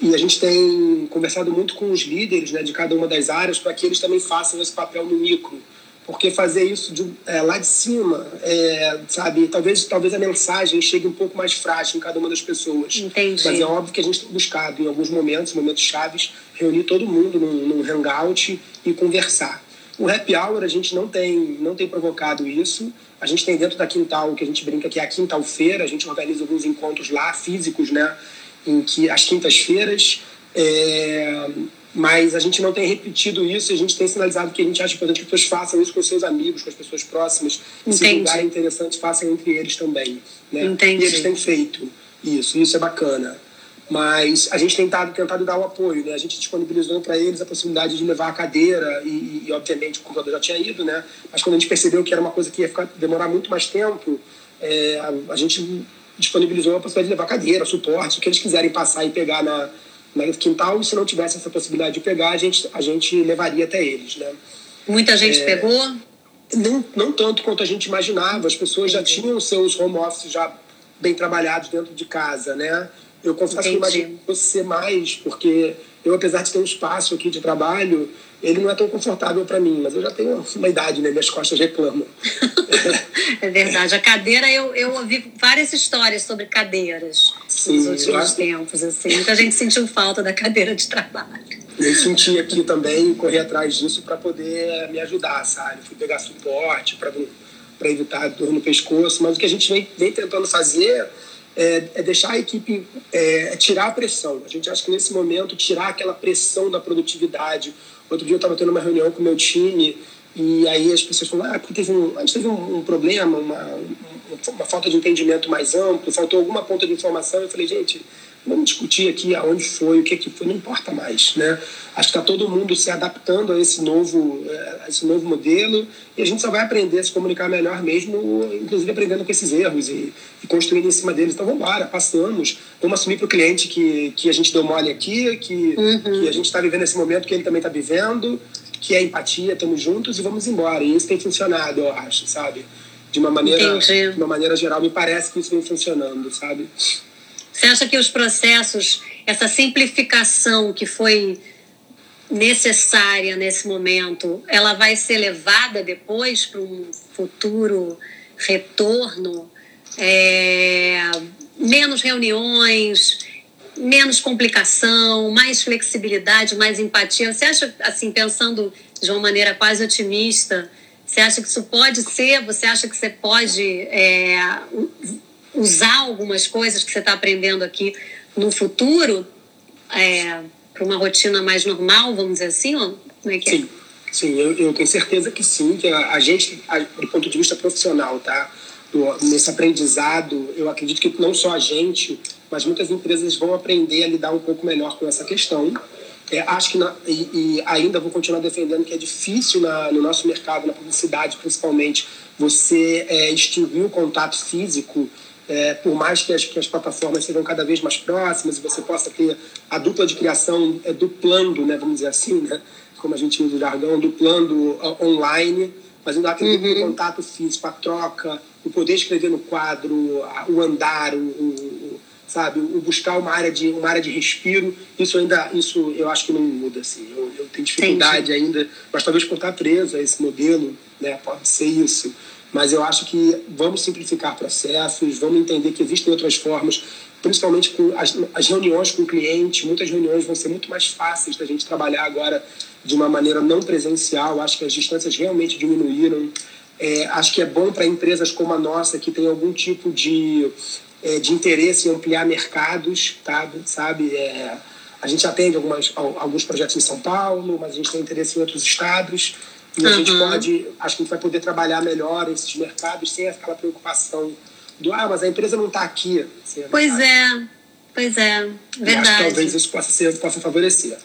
[SPEAKER 2] E a gente tem conversado muito com os líderes né, de cada uma das áreas para que eles também façam esse papel no micro. Porque fazer isso de, é, lá de cima, é, sabe, talvez, talvez a mensagem chegue um pouco mais frágil em cada uma das pessoas.
[SPEAKER 1] Entendi.
[SPEAKER 2] Mas é óbvio que a gente tem buscado, em alguns momentos, momentos chaves, reunir todo mundo num, num hangout e conversar. O happy hour a gente não tem, não tem provocado isso. A gente tem dentro da Quintal, que a gente brinca que é a Quintal Feira, a gente organiza alguns encontros lá, físicos, né? Em que às quintas-feiras, é, mas a gente não tem repetido isso, a gente tem sinalizado que a gente acha importante que as pessoas façam isso com seus amigos, com as pessoas próximas. Entendi. Se lugar é interessante, façam entre eles também. Né?
[SPEAKER 1] Entendi.
[SPEAKER 2] E eles têm feito isso, isso é bacana. Mas a gente tem tentado, tentado dar o apoio, né? A gente disponibilizou para eles a possibilidade de levar a cadeira e, e, obviamente, o computador já tinha ido, né? Mas quando a gente percebeu que era uma coisa que ia ficar, demorar muito mais tempo, é, a, a gente disponibilizou a possibilidade de levar cadeira, suporte, o que eles quiserem passar e pegar na, na quintal, e se não tivesse essa possibilidade de pegar, a gente, a gente levaria até eles, né?
[SPEAKER 1] Muita gente é, pegou?
[SPEAKER 2] Não, não tanto quanto a gente imaginava, as pessoas já tinham seus home office já bem trabalhados dentro de casa, né? Eu confesso Entendi. que imagino você mais, porque eu, apesar de ter um espaço aqui de trabalho, ele não é tão confortável para mim, mas eu já tenho uma idade, né? Minhas costas reclamam. (laughs)
[SPEAKER 1] é verdade. A cadeira, eu, eu ouvi várias histórias sobre cadeiras Sim, nos últimos tempos. Assim. Muita gente sentiu falta da cadeira de trabalho.
[SPEAKER 2] Eu senti aqui também, correr atrás disso para poder me ajudar, sabe? Fui pegar suporte para evitar dor no pescoço, mas o que a gente vem, vem tentando fazer é, é, deixar a equipe é, é tirar a pressão. A gente acha que nesse momento tirar aquela pressão da produtividade, Outro dia eu estava tendo uma reunião com o meu time e aí as pessoas falaram, ah, porque teve um, a gente teve um, um problema, uma, uma falta de entendimento mais amplo, faltou alguma ponta de informação. Eu falei, gente, vamos discutir aqui aonde foi, o que, que foi, não importa mais, né? Acho que está todo mundo se adaptando a esse novo, eh, a esse novo modelo e a gente só vai aprender a se comunicar melhor mesmo, inclusive aprendendo com esses erros e, e construindo em cima deles. Então vamos embora, passamos, vamos assumir para o cliente que, que a gente deu mole aqui, que, uhum. que a gente está vivendo esse momento que ele também está vivendo, que é empatia, estamos juntos e vamos embora. E isso tem funcionado, eu acho, sabe? De uma maneira, de uma maneira geral, me parece que isso vem funcionando, sabe?
[SPEAKER 1] Você acha que os processos, essa simplificação que foi necessária nesse momento, ela vai ser levada depois para um futuro retorno? É, menos reuniões, menos complicação, mais flexibilidade, mais empatia. Você acha, assim, pensando de uma maneira quase otimista, você acha que isso pode ser? Você acha que você pode é, usar algumas coisas que você está aprendendo aqui no futuro é, para uma rotina mais normal, vamos dizer assim? Ou como é que
[SPEAKER 2] é? Sim, sim eu, eu tenho certeza que sim, que a, a gente, a, do ponto de vista profissional, tá? Do, nesse aprendizado, eu acredito que não só a gente, mas muitas empresas vão aprender a lidar um pouco melhor com essa questão. É, acho que na, e, e, ainda vou continuar defendendo que é difícil na, no nosso mercado, na publicidade principalmente, você é, extinguir o contato físico é, por mais que as, que as plataformas sejam cada vez mais próximas e você possa ter a dupla de criação é, duplando, né, vamos dizer assim, né, como a gente usa o jargão, duplando online, mas ainda há aquele uhum. contato físico, a troca, o poder escrever no quadro, o andar, o, o, sabe, o buscar uma área de uma área de respiro, isso ainda, isso eu acho que não muda, assim, eu, eu tenho dificuldade Entendi. ainda, mas talvez por estar preso a esse modelo, né, pode ser isso mas eu acho que vamos simplificar processos, vamos entender que existem outras formas, principalmente com as, as reuniões com o cliente. Muitas reuniões vão ser muito mais fáceis da gente trabalhar agora de uma maneira não presencial. Acho que as distâncias realmente diminuíram. É, acho que é bom para empresas como a nossa, que tem algum tipo de, é, de interesse em ampliar mercados, tá? sabe? É, a gente atende algumas, alguns projetos em São Paulo, mas a gente tem interesse em outros estados. E a uhum. gente pode, acho que a gente vai poder trabalhar melhor esses mercados sem aquela preocupação do, ah, mas a empresa não está aqui.
[SPEAKER 1] Assim, pois é, pois é, verdade. Acho que
[SPEAKER 2] talvez isso possa, ser, possa favorecer.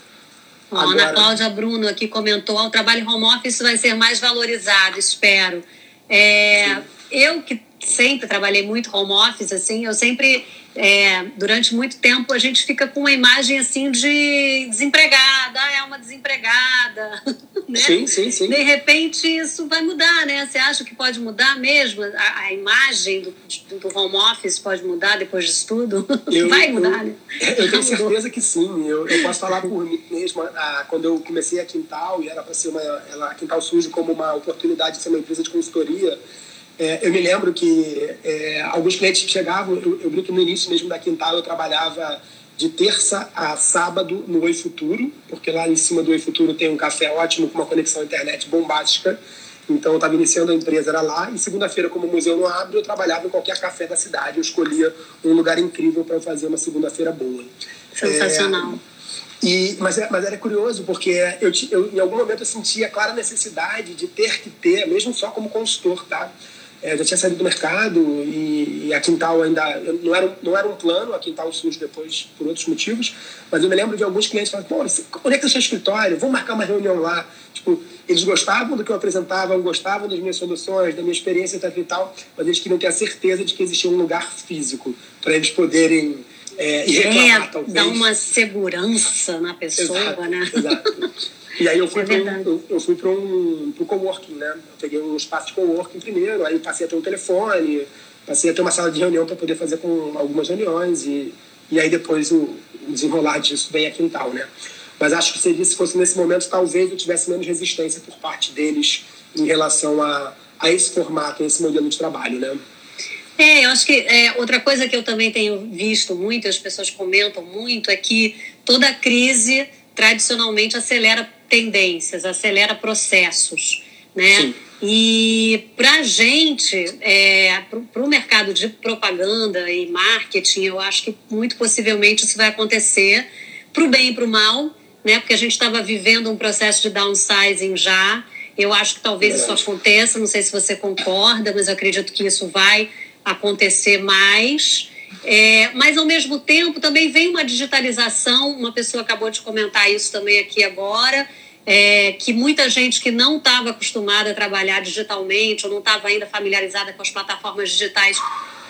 [SPEAKER 1] Ó, Agora... Ana Cláudia Bruno aqui comentou, o trabalho home office vai ser mais valorizado, espero. É, eu que sempre trabalhei muito home office, assim, eu sempre é, durante muito tempo a gente fica com uma imagem assim de desempregada, ah, é uma desempregada. (laughs) Né?
[SPEAKER 2] Sim, sim, sim.
[SPEAKER 1] De repente isso vai mudar, né? Você acha que pode mudar mesmo? A, a imagem do, do, home office pode mudar depois disso tudo? (laughs) Eu, vai mudar,
[SPEAKER 2] eu, né? Eu tenho (laughs) certeza que sim. Eu, eu posso falar por mim mesma. Ah, quando eu comecei a Quintal, e era para ser uma. Ela, a Quintal surge como uma oportunidade de ser uma empresa de consultoria é, eu me lembro que é, alguns clientes chegavam, eu, eu brinco no início mesmo da Quintal, eu trabalhava de terça a sábado no Oi Futuro, porque lá em cima do Oi Futuro tem um café ótimo com uma conexão à internet bombástica. Então eu estava iniciando a empresa, era lá, e segunda-feira, como o museu não abre, eu trabalhava em qualquer café da cidade. Eu escolhia um lugar incrível para fazer uma segunda-feira boa.
[SPEAKER 1] Sensacional.
[SPEAKER 2] É, e, mas, é, mas era curioso, porque eu, eu, em algum momento eu sentia a clara necessidade de ter que ter, mesmo só como consultor, tá? É, já tinha saído do mercado e, e, a Quintal ainda não era, não era um plano, a Quintal surge depois por outros motivos, mas eu me lembro de alguns clientes falando, pô, onde é que é o seu escritório? Vamos marcar uma reunião lá. Tipo, eles gostavam do que eu apresentava, gostavam das minhas soluções, da minha experiência e tal, mas eles queriam ter a certeza de que existia um lugar físico para eles poderem é, e reclamar, é, talvez.
[SPEAKER 1] Dá uma segurança na pessoa,
[SPEAKER 2] exato,
[SPEAKER 1] né?
[SPEAKER 2] Exato. (laughs) E aí eu fui é para um, eu, eu, fui para um pro coworking, né? Eu peguei um espaço de coworking primeiro, aí passei a ter um telefone, passei a ter uma sala de reunião para poder fazer com algumas reuniões e, e aí depois o, o desenrolar disso vem a quintal, né? Mas acho que seria, se fosse nesse momento, talvez eu tivesse menos resistência por parte deles em relação a, a esse formato, a esse modelo de trabalho, né?
[SPEAKER 1] É, eu acho que é, outra coisa que eu também tenho visto muito, as pessoas comentam muito, é que toda crise tradicionalmente acelera tendências, acelera processos, né? Sim. E para a gente, é, para o mercado de propaganda e marketing, eu acho que muito possivelmente isso vai acontecer para o bem e para o mal, né? Porque a gente estava vivendo um processo de downsizing já. Eu acho que talvez Verdade. isso aconteça, não sei se você concorda, mas eu acredito que isso vai acontecer mais. É, mas, ao mesmo tempo, também vem uma digitalização. Uma pessoa acabou de comentar isso também aqui agora. É, que muita gente que não estava acostumada a trabalhar digitalmente ou não estava ainda familiarizada com as plataformas digitais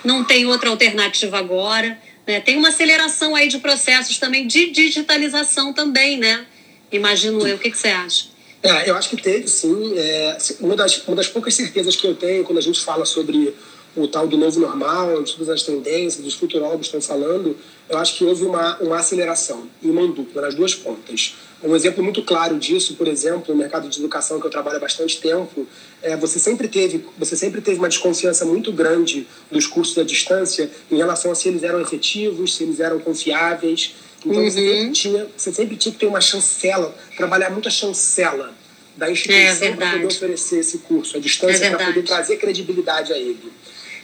[SPEAKER 1] não tem outra alternativa agora. Né? Tem uma aceleração aí de processos também de digitalização também, né? Imagino eu. O que, que você acha?
[SPEAKER 2] É, eu acho que teve, sim. É, uma, das, uma das poucas certezas que eu tenho quando a gente fala sobre o tal do novo normal, todas as tendências, os futurólogos estão falando, eu acho que houve uma, uma aceleração em mão dupla, nas duas pontas. Um exemplo muito claro disso, por exemplo, no mercado de educação que eu trabalho há bastante tempo, é, você sempre teve você sempre teve uma desconfiança muito grande dos cursos à distância em relação a se eles eram efetivos, se eles eram confiáveis. Então uhum. você, sempre tinha, você sempre tinha que ter uma chancela, trabalhar muito a chancela da instituição é, para poder oferecer esse curso à distância, é para poder trazer credibilidade a ele.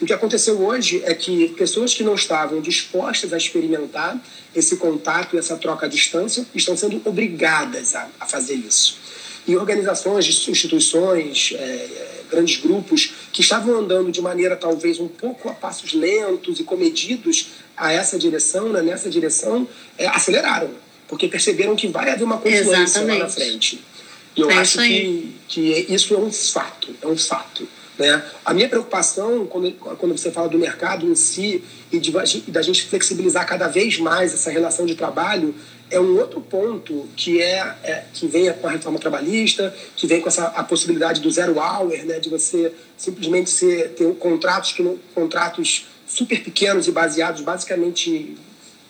[SPEAKER 2] O que aconteceu hoje é que pessoas que não estavam dispostas a experimentar esse contato e essa troca à distância estão sendo obrigadas a, a fazer isso. E organizações, instituições, é, grandes grupos que estavam andando de maneira talvez um pouco a passos lentos e comedidos a essa direção, né, nessa direção, é, aceleraram, porque perceberam que vai haver uma confluência lá na frente. E eu é acho que, que isso é um fato, é um fato. Né? A minha preocupação, quando, quando você fala do mercado em si e, de, da gente flexibilizar cada vez mais essa relação de trabalho, é um outro ponto que é, é, que vem com a reforma trabalhista, que vem com essa a possibilidade do zero hour, né, de você simplesmente ser, ter contratos que contratos super pequenos e baseados basicamente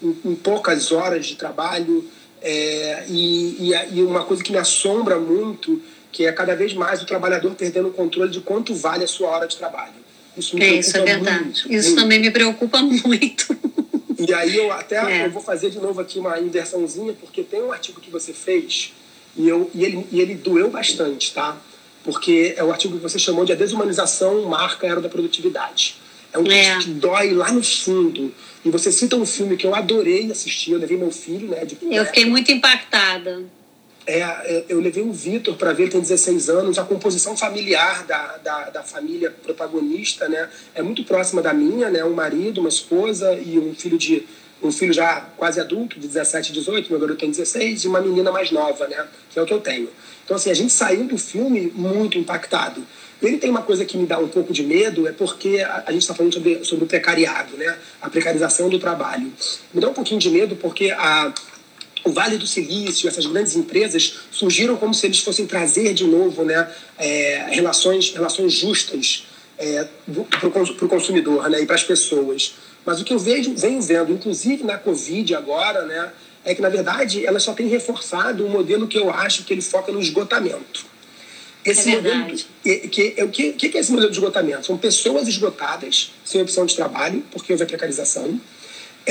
[SPEAKER 2] em, em poucas horas de trabalho. É, e, e, e uma coisa que me assombra muito que é cada vez mais o trabalhador perdendo o controle de quanto vale a sua hora de trabalho.
[SPEAKER 1] Isso me é, isso é verdade. Muito, isso muito. também me preocupa muito.
[SPEAKER 2] E aí eu até (laughs) é. eu vou fazer de novo aqui uma inversãozinha, porque tem um artigo que você fez e, eu, e, ele, e ele doeu bastante, tá? Porque é o artigo que você chamou de a desumanização marca a era da produtividade. É um é. que dói lá no fundo. E você cita um filme que eu adorei assistir, eu levei meu filho, né? De...
[SPEAKER 1] Eu fiquei muito impactada.
[SPEAKER 2] É, é eu levei o Vitor para ver, ele tem 16 anos, a composição familiar da, da, da, família protagonista, né? É muito próxima da minha, né? Um marido, uma esposa e um filho de um filho já quase adulto, de 17, 18, meu garoto tem 16, e uma menina mais nova, né? Que é o que eu tenho. Então, assim, a gente saiu do filme muito impactado. Ele tem uma coisa que me dá um pouco de medo, é porque a, gente está falando sobre, sobre o precariado, né? a precarização do trabalho. Me dá um pouquinho de medo porque a, o Vale do Silício, essas grandes empresas, surgiram como se eles fossem trazer de novo né, é, relações, relações justas é, para o consumidor né, e para as pessoas. Mas o que eu vejo, venho vendo, inclusive na Covid agora, né, é que, na verdade, ela só tem reforçado um modelo que eu acho que ele foca no esgotamento. Esse é modelo, que, que, o que, que é esse modelo de esgotamento? São pessoas esgotadas, sem opção de trabalho, porque houve a precarização.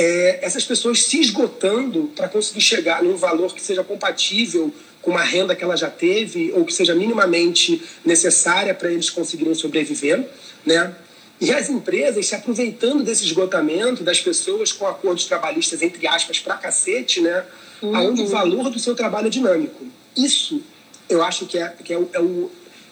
[SPEAKER 2] É, essas pessoas se esgotando para conseguir chegar num valor que seja compatível com uma renda que ela já teve ou que seja minimamente necessária para eles conseguirem sobreviver, né? E as empresas se aproveitando desse esgotamento das pessoas com acordos trabalhistas, entre aspas, para cacete, né? Uhum. Onde o valor do seu trabalho é dinâmico. Isso eu acho que é, que é, o, é, o,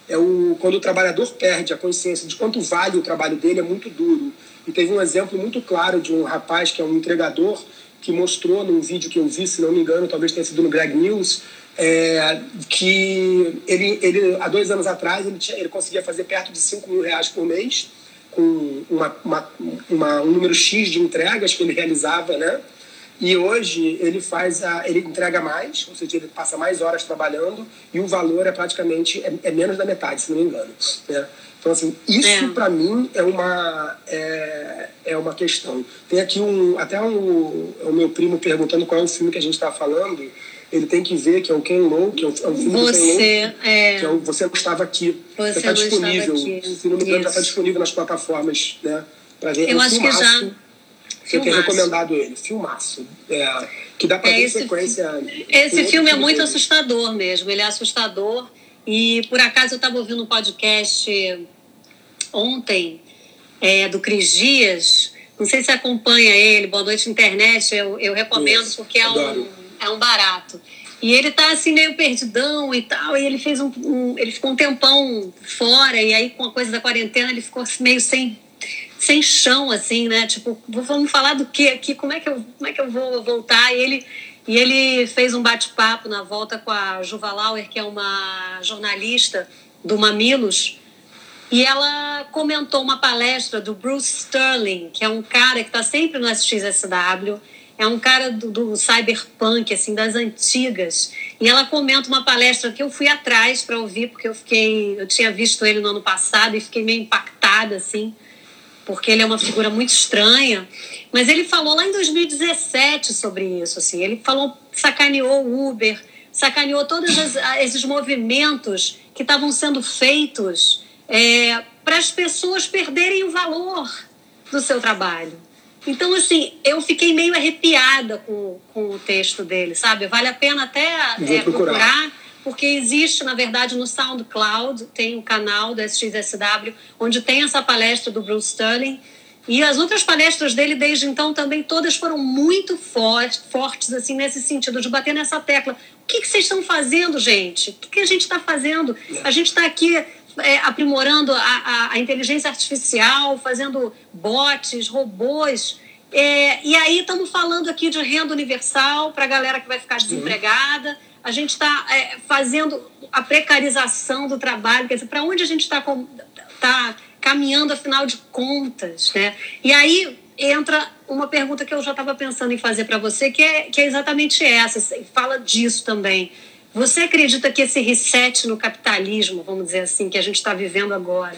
[SPEAKER 2] é o. Quando o trabalhador perde a consciência de quanto vale o trabalho dele, é muito duro. E teve um exemplo muito claro de um rapaz que é um entregador que mostrou num vídeo que eu vi, se não me engano, talvez tenha sido no Greg News, é, que ele, ele, há dois anos atrás, ele, tinha, ele conseguia fazer perto de 5 mil reais por mês, com uma, uma, uma, um número X de entregas que ele realizava, né? E hoje ele faz a, ele entrega mais, ou seja, ele passa mais horas trabalhando e o valor é praticamente é, é menos da metade, se não me engano. Né? Então assim, isso é. para mim é uma é, é uma questão. Tem aqui um até um, o meu primo perguntando qual é o filme que a gente está falando. Ele tem que ver que é o Ken Lo, que é o, é o filme
[SPEAKER 1] você, do Ken
[SPEAKER 2] Lo, é... que é o Você Não Estava Aqui.
[SPEAKER 1] Você está
[SPEAKER 2] disponível. Se não me engano, já está disponível nas plataformas, né?
[SPEAKER 1] Para ver. Eu é um acho filmaço. que já
[SPEAKER 2] eu tenho recomendado ele, filmaço. É, que dá para é, ver sequência.
[SPEAKER 1] Esse filme é muito dele. assustador mesmo, ele é assustador. E por acaso eu estava ouvindo um podcast ontem é, do Cris Dias. Não sei se acompanha ele, Boa Noite Internet, eu, eu recomendo Isso, porque é um, é um barato. E ele tá assim meio perdidão e tal, e ele fez um, um, ele ficou um tempão fora e aí com a coisa da quarentena ele ficou meio sem sem chão, assim, né? Tipo, vamos falar do que aqui? Como é que eu, como é que eu vou voltar? E ele, e ele fez um bate-papo na volta com a Juva Lauer, que é uma jornalista do Mamilos, e ela comentou uma palestra do Bruce Sterling, que é um cara que está sempre no SXSW, é um cara do, do, cyberpunk, assim, das antigas. E ela comenta uma palestra que eu fui atrás para ouvir, porque eu fiquei, eu tinha visto ele no ano passado e fiquei meio impactada, assim porque ele é uma figura muito estranha. Mas ele falou lá em 2017 sobre isso, assim. Ele falou, sacaneou o Uber, sacaneou todos esses movimentos que estavam sendo feitos é, para as pessoas perderem o valor do seu trabalho. Então, assim, eu fiquei meio arrepiada com, com o texto dele, sabe? Vale a pena até é, procurar. procurar porque existe, na verdade, no SoundCloud, tem um canal do SXSW, onde tem essa palestra do Bruce Sterling. E as outras palestras dele, desde então, também todas foram muito fortes, fortes assim, nesse sentido, de bater nessa tecla. O que, que vocês estão fazendo, gente? O que, que a gente está fazendo? A gente está aqui é, aprimorando a, a, a, inteligência artificial, fazendo bots, robôs. É, e aí estamos falando aqui de renda universal para a galera que vai ficar desempregada a gente está é, fazendo a precarização do trabalho, quer dizer, para onde a gente está tá caminhando, afinal de contas, né? E aí entra uma pergunta que eu já estava pensando em fazer para você, que é, que é exatamente essa, e fala disso também. Você acredita que esse reset no capitalismo, vamos dizer assim, que a gente está vivendo agora,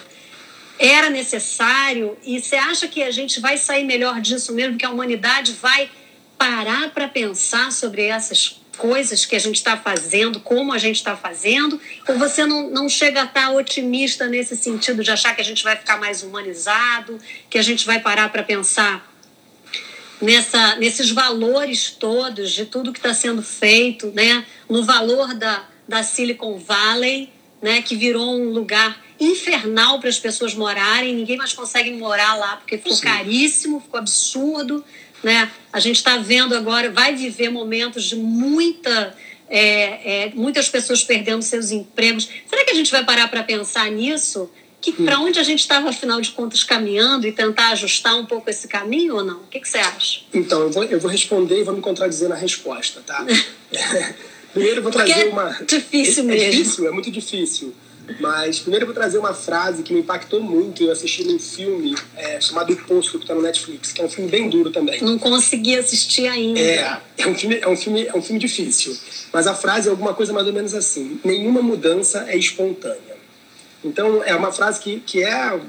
[SPEAKER 1] era necessário? E você acha que a gente vai sair melhor disso mesmo, que a humanidade vai parar para pensar sobre essas coisas que a gente está fazendo, como a gente está fazendo, ou você não, não chega a estar tá otimista nesse sentido de achar que a gente vai ficar mais humanizado, que a gente vai parar para pensar nessa, nesses valores todos de tudo que está sendo feito, né? no valor da, da Silicon Valley, né? que virou um lugar infernal para as pessoas morarem, ninguém mais consegue morar lá porque ficou Sim. caríssimo, ficou absurdo. Né? A gente está vendo agora, vai viver momentos de muita. É, é, muitas pessoas perdendo seus empregos. Será que a gente vai parar para pensar nisso? Que para onde a gente estava, afinal de contas, caminhando e tentar ajustar um pouco esse caminho ou não? O que, que você acha?
[SPEAKER 2] Então, eu vou, eu vou responder e vou me contradizer na resposta, tá? (laughs) primeiro eu vou trazer
[SPEAKER 1] é
[SPEAKER 2] uma.
[SPEAKER 1] Difícil mesmo.
[SPEAKER 2] É difícil, é muito difícil. Mas primeiro eu vou trazer uma frase que me impactou muito. Eu assisti num filme é, chamado O Poço, que está no Netflix, que é um filme bem duro também.
[SPEAKER 1] Não consegui assistir ainda.
[SPEAKER 2] É, é um filme, é um filme, é um filme difícil. Mas a frase é alguma coisa mais ou menos assim: nenhuma mudança é espontânea. Então, é uma frase que, que é.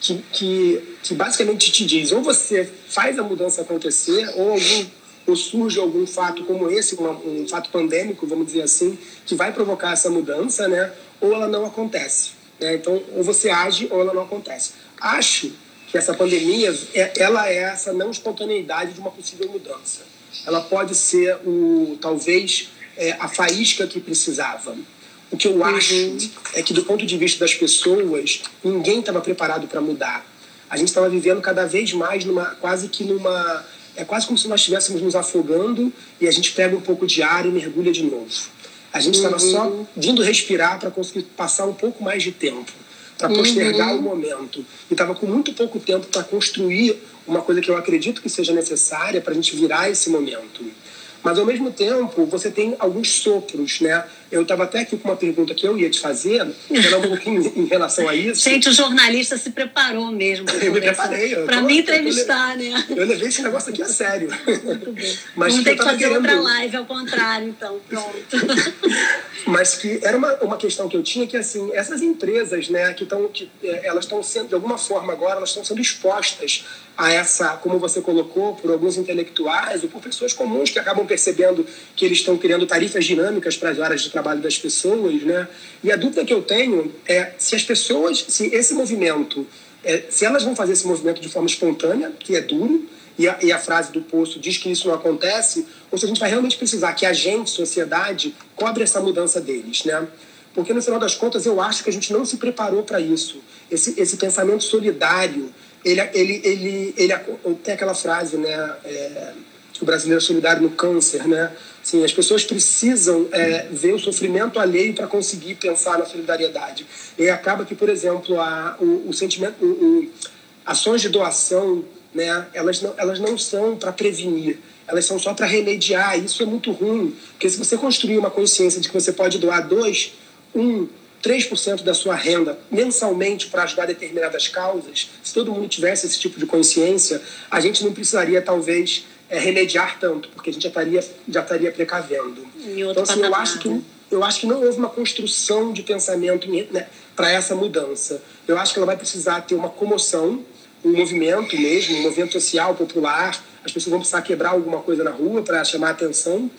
[SPEAKER 2] Que, que, que basicamente te diz: ou você faz a mudança acontecer, ou algum ou surge algum fato como esse, um, um fato pandêmico, vamos dizer assim, que vai provocar essa mudança, né? Ou ela não acontece. Né? Então, ou você age ou ela não acontece. Acho que essa pandemia, é, ela é essa não espontaneidade de uma possível mudança. Ela pode ser o talvez é, a faísca que precisava. O que eu uhum. acho é que, do ponto de vista das pessoas, ninguém estava preparado para mudar. A gente estava vivendo cada vez mais numa, quase que numa. É quase como se nós estivéssemos nos afogando e a gente pega um pouco de ar e mergulha de novo. A gente estava uhum. só vindo respirar para conseguir passar um pouco mais de tempo, para postergar uhum. o momento. E estava com muito pouco tempo para construir uma coisa que eu acredito que seja necessária para a gente virar esse momento. Mas, ao mesmo tempo, você tem alguns sopros, né? Eu estava até aqui com uma pergunta que eu ia te fazer, era um pouquinho em relação a isso.
[SPEAKER 1] Gente, o jornalista se preparou mesmo. (laughs)
[SPEAKER 2] eu me preparei.
[SPEAKER 1] Para me entrevistar,
[SPEAKER 2] eu, né? Eu levei esse negócio aqui a sério.
[SPEAKER 1] Muito bom. (laughs) Mas Vamos ter que fazer querendo... outra live ao contrário, então. Pronto. (laughs)
[SPEAKER 2] Mas que era uma, uma questão que eu tinha que, assim, essas empresas, né, que estão, que é, elas estão sendo, de alguma forma agora, elas estão sendo expostas a essa, como você colocou, por alguns intelectuais ou por pessoas comuns que acabam percebendo que eles estão criando tarifas dinâmicas para as áreas de trabalho das pessoas, né? E a dúvida que eu tenho é se as pessoas, se esse movimento, é, se elas vão fazer esse movimento de forma espontânea, que é duro, e a, e a frase do posto diz que isso não acontece, ou se a gente vai realmente precisar que a gente, sociedade, cobre essa mudança deles, né? Porque, no final das contas, eu acho que a gente não se preparou para isso. Esse, esse pensamento solidário, ele, ele, ele, ele, tem aquela frase, né? É, o brasileiro solidário no câncer, né? Sim, as pessoas precisam é, ver o sofrimento alheio para conseguir pensar na solidariedade. E acaba que, por exemplo, a, o, o sentimento, o, o, ações de doação, né? Elas não, elas não são para prevenir, elas são só para remediar. Isso é muito ruim, porque se você construir uma consciência de que você pode doar dois, um 3% da sua renda mensalmente para ajudar determinadas causas, se todo mundo tivesse esse tipo de consciência, a gente não precisaria, talvez, é, remediar tanto, porque a gente já estaria, já estaria precavendo. Então, assim, eu acho, que, eu acho que não houve uma construção de pensamento né, para essa mudança. Eu acho que ela vai precisar ter uma comoção, um movimento mesmo, um movimento social, popular. As pessoas vão precisar quebrar alguma coisa na rua para chamar a atenção,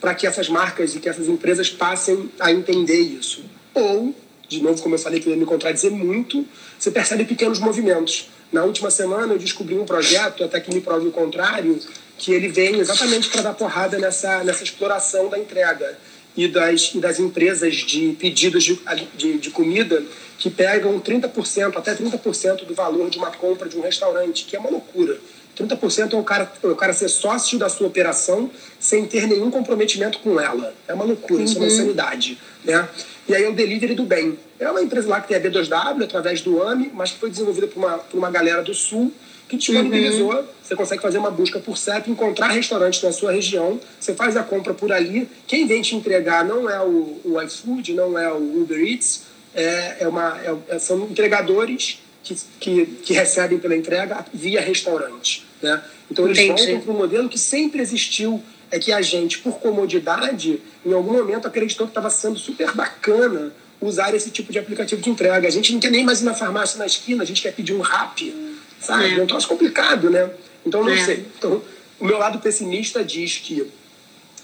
[SPEAKER 2] para que essas marcas e que essas empresas passem a entender isso. Ou, de novo, como eu falei que eu ia me contradizer muito, você percebe pequenos movimentos. Na última semana eu descobri um projeto, até que me prove o contrário, que ele vem exatamente para dar porrada nessa, nessa exploração da entrega e das, e das empresas de pedidos de, de, de comida que pegam 30%, até 30% do valor de uma compra de um restaurante, que é uma loucura. 30% é o cara, é o cara ser sócio da sua operação sem ter nenhum comprometimento com ela. É uma loucura, uhum. isso é uma uhum. insanidade. Né? E aí é o Delivery do Bem. É uma empresa lá que tem a B2W, através do AMI, mas que foi desenvolvida por uma, por uma galera do Sul, que disponibilizou. Uhum. Você consegue fazer uma busca por CEP, encontrar restaurantes na sua região, você faz a compra por ali. Quem vem te entregar não é o, o iFood, não é o Uber Eats, é, é uma, é, são entregadores que, que, que, recebem pela entrega via restaurante. Né? Então eles Entendi. voltam para um modelo que sempre existiu é que a gente, por comodidade, em algum momento acreditou que estava sendo super bacana usar esse tipo de aplicativo de entrega. A gente não quer nem mais ir na farmácia na esquina, a gente quer pedir um rap, sabe? É, é um troço complicado, né? Então, não é. sei. Então, o meu lado pessimista diz que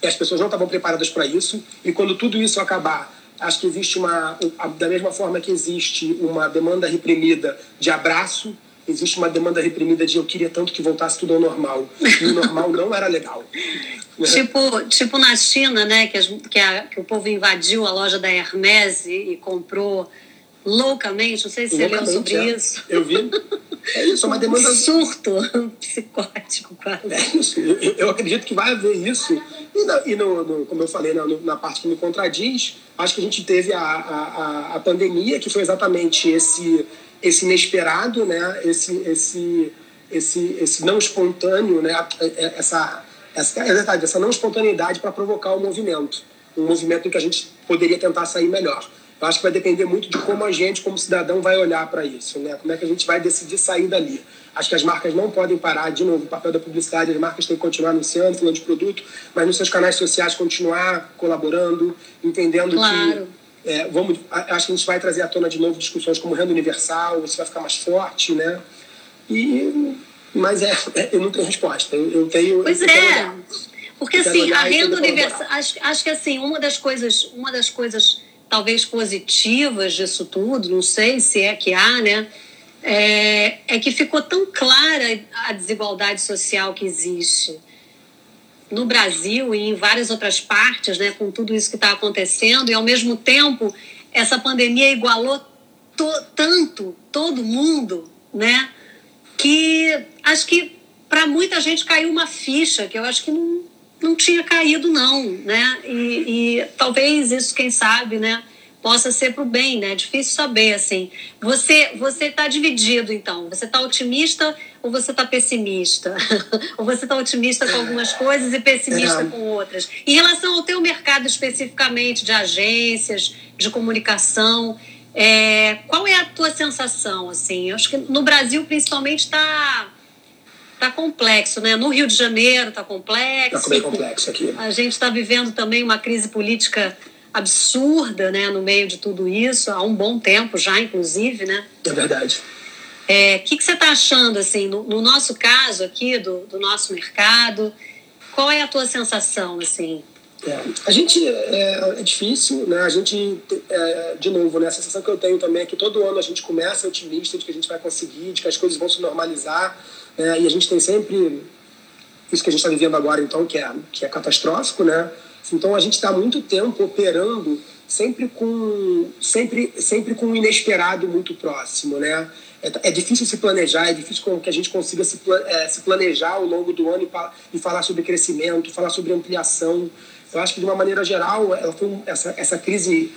[SPEAKER 2] as pessoas não estavam preparadas para isso. E quando tudo isso acabar, acho que existe uma. Da mesma forma que existe uma demanda reprimida de abraço, existe uma demanda reprimida de eu queria tanto que voltasse tudo ao normal. E o normal não era legal. (laughs)
[SPEAKER 1] Tipo, tipo na China, né, que, as, que, a, que, o povo invadiu a loja da Hermès e, e comprou loucamente. Não sei se você leu sobre é. isso.
[SPEAKER 2] Eu vi. É isso, é uma (laughs) demanda. Um
[SPEAKER 1] surto (laughs) psicótico, quase.
[SPEAKER 2] É isso. Eu, eu, acredito que vai haver isso. E, na, e no, no, como eu falei, na, na, parte que me contradiz, acho que a gente teve a, a, a pandemia, que foi exatamente esse, esse inesperado, né? esse, esse, esse, esse não espontâneo, né? essa, essa, é essa não espontaneidade para provocar o um movimento. Um movimento que a gente poderia tentar sair melhor. Eu acho que vai depender muito de como a gente, como cidadão, vai olhar para isso, né? Como é que a gente vai decidir sair dali. Acho que as marcas não podem parar, de novo, o papel da publicidade, as marcas têm que continuar anunciando, falando de produto, mas nos seus canais sociais continuar colaborando, entendendo
[SPEAKER 1] claro.
[SPEAKER 2] que é, vamos, acho que a gente vai trazer à tona de novo discussões como renda universal, isso vai ficar mais forte, né? E, mas é, é eu não tenho resposta. Eu, eu tenho.
[SPEAKER 1] Pois
[SPEAKER 2] eu
[SPEAKER 1] é. Porque assim, a renda universal, acho, acho que assim, uma das coisas, uma das coisas talvez positivas disso tudo, não sei se é que há, né? É, é que ficou tão clara a desigualdade social que existe no Brasil e em várias outras partes, né, com tudo isso que está acontecendo, e ao mesmo tempo essa pandemia igualou to, tanto todo mundo, né, que acho que para muita gente caiu uma ficha que eu acho que não, não tinha caído não, né? E, e talvez isso, quem sabe, né? Possa ser para o bem, né? É difícil saber, assim. Você você está dividido, então. Você está otimista ou você está pessimista? (laughs) ou você está otimista com algumas coisas e pessimista é. com outras? Em relação ao teu mercado especificamente de agências, de comunicação, é, qual é a tua sensação, assim? Eu acho que no Brasil, principalmente, está tá complexo, né? No Rio de Janeiro está complexo.
[SPEAKER 2] Está bem complexo aqui.
[SPEAKER 1] A gente está vivendo também uma crise política absurda, né? No meio de tudo isso, há um bom tempo já, inclusive, né?
[SPEAKER 2] É verdade.
[SPEAKER 1] O é, que, que você está achando, assim, no, no, nosso caso aqui, do, do nosso mercado? Qual é a tua sensação, assim?
[SPEAKER 2] É, a gente é, é, difícil, né? A gente, é, de novo, né? A sensação que eu tenho também é que todo ano a gente começa otimista de que a gente vai conseguir, de que as coisas vão se normalizar, né? e a gente tem sempre isso que a gente está vivendo agora, então, que é, que é catastrófico, né? Então a gente está muito tempo operando sempre com sempre sempre com um inesperado muito próximo, né? É, é difícil se planejar, é difícil que a gente consiga se, é, se planejar ao longo do ano e, e, falar sobre crescimento, falar sobre ampliação. Eu acho que de uma maneira geral, ela foi um, essa essa crise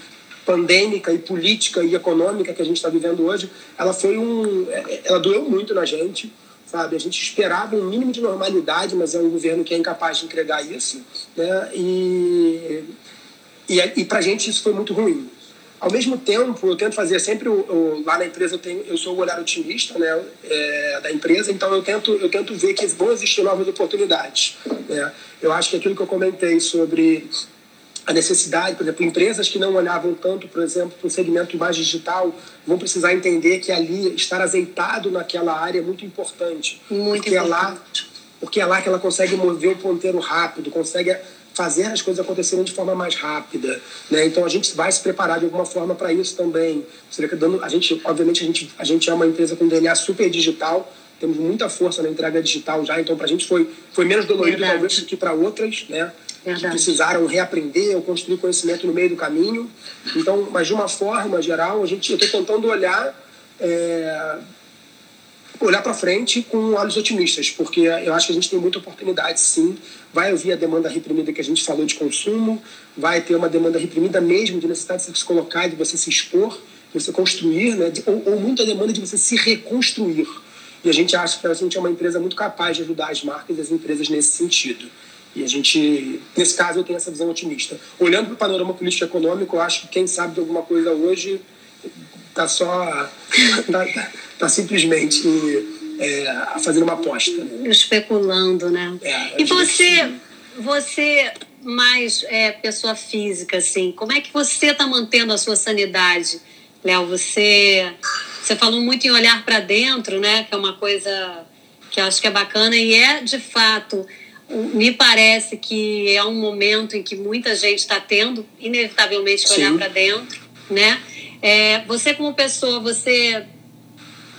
[SPEAKER 2] pandêmica e política e econômica que a gente está vivendo hoje, ela foi um, é, ela doeu muito na gente sabe? A gente esperava um mínimo de normalidade, mas é um governo que é incapaz de entregar isso, né? E, e, e para a gente isso foi muito ruim. Ao mesmo tempo, eu tento fazer sempre o, o, lá na empresa eu tenho eu sou o olhar otimista, né, é, da empresa, então eu tento eu tento ver que vão existir novas oportunidades, né? Eu acho que aquilo que eu comentei sobre a necessidade, por exemplo, empresas que não olhavam tanto, por exemplo, para o segmento mais digital, vão precisar entender que ali estar azeitado naquela área é muito importante.
[SPEAKER 1] Muito
[SPEAKER 2] porque
[SPEAKER 1] importante.
[SPEAKER 2] É lá, porque é lá que ela consegue mover o ponteiro rápido, consegue fazer as coisas acontecerem de forma mais rápida, né? Então a gente vai se preparar de alguma forma para isso também. Seria que dando, a gente, obviamente a gente a gente é uma empresa com DNA super digital, temos muita força na entrega digital já, então para a gente foi foi menos dolorido Verdade. talvez que para outras, né? Verdade. que precisaram reaprender ou construir conhecimento no meio do caminho. Então, mas de uma forma geral, a gente, eu estou tentando olhar é, olhar para frente com olhos otimistas, porque eu acho que a gente tem muita oportunidade, sim. Vai ouvir a demanda reprimida que a gente falou de consumo, vai ter uma demanda reprimida mesmo de necessidade de se colocar, de você se expor, de você construir, né? Ou, ou muita demanda de você se reconstruir. E a gente acha que a gente é uma empresa muito capaz de ajudar as marcas e as empresas nesse sentido. E a gente, nesse caso, eu tenho essa visão otimista. Olhando para o panorama político econômico, eu acho que quem sabe de alguma coisa hoje está só. está (laughs) tá, tá simplesmente é, fazendo uma aposta.
[SPEAKER 1] Especulando, né?
[SPEAKER 2] É,
[SPEAKER 1] e você, você mais é, pessoa física, assim, como é que você está mantendo a sua sanidade, Léo? Você, você falou muito em olhar para dentro, né? Que é uma coisa que eu acho que é bacana e é de fato me parece que é um momento em que muita gente está tendo, inevitavelmente, que olhar para dentro, né? É, você como pessoa, você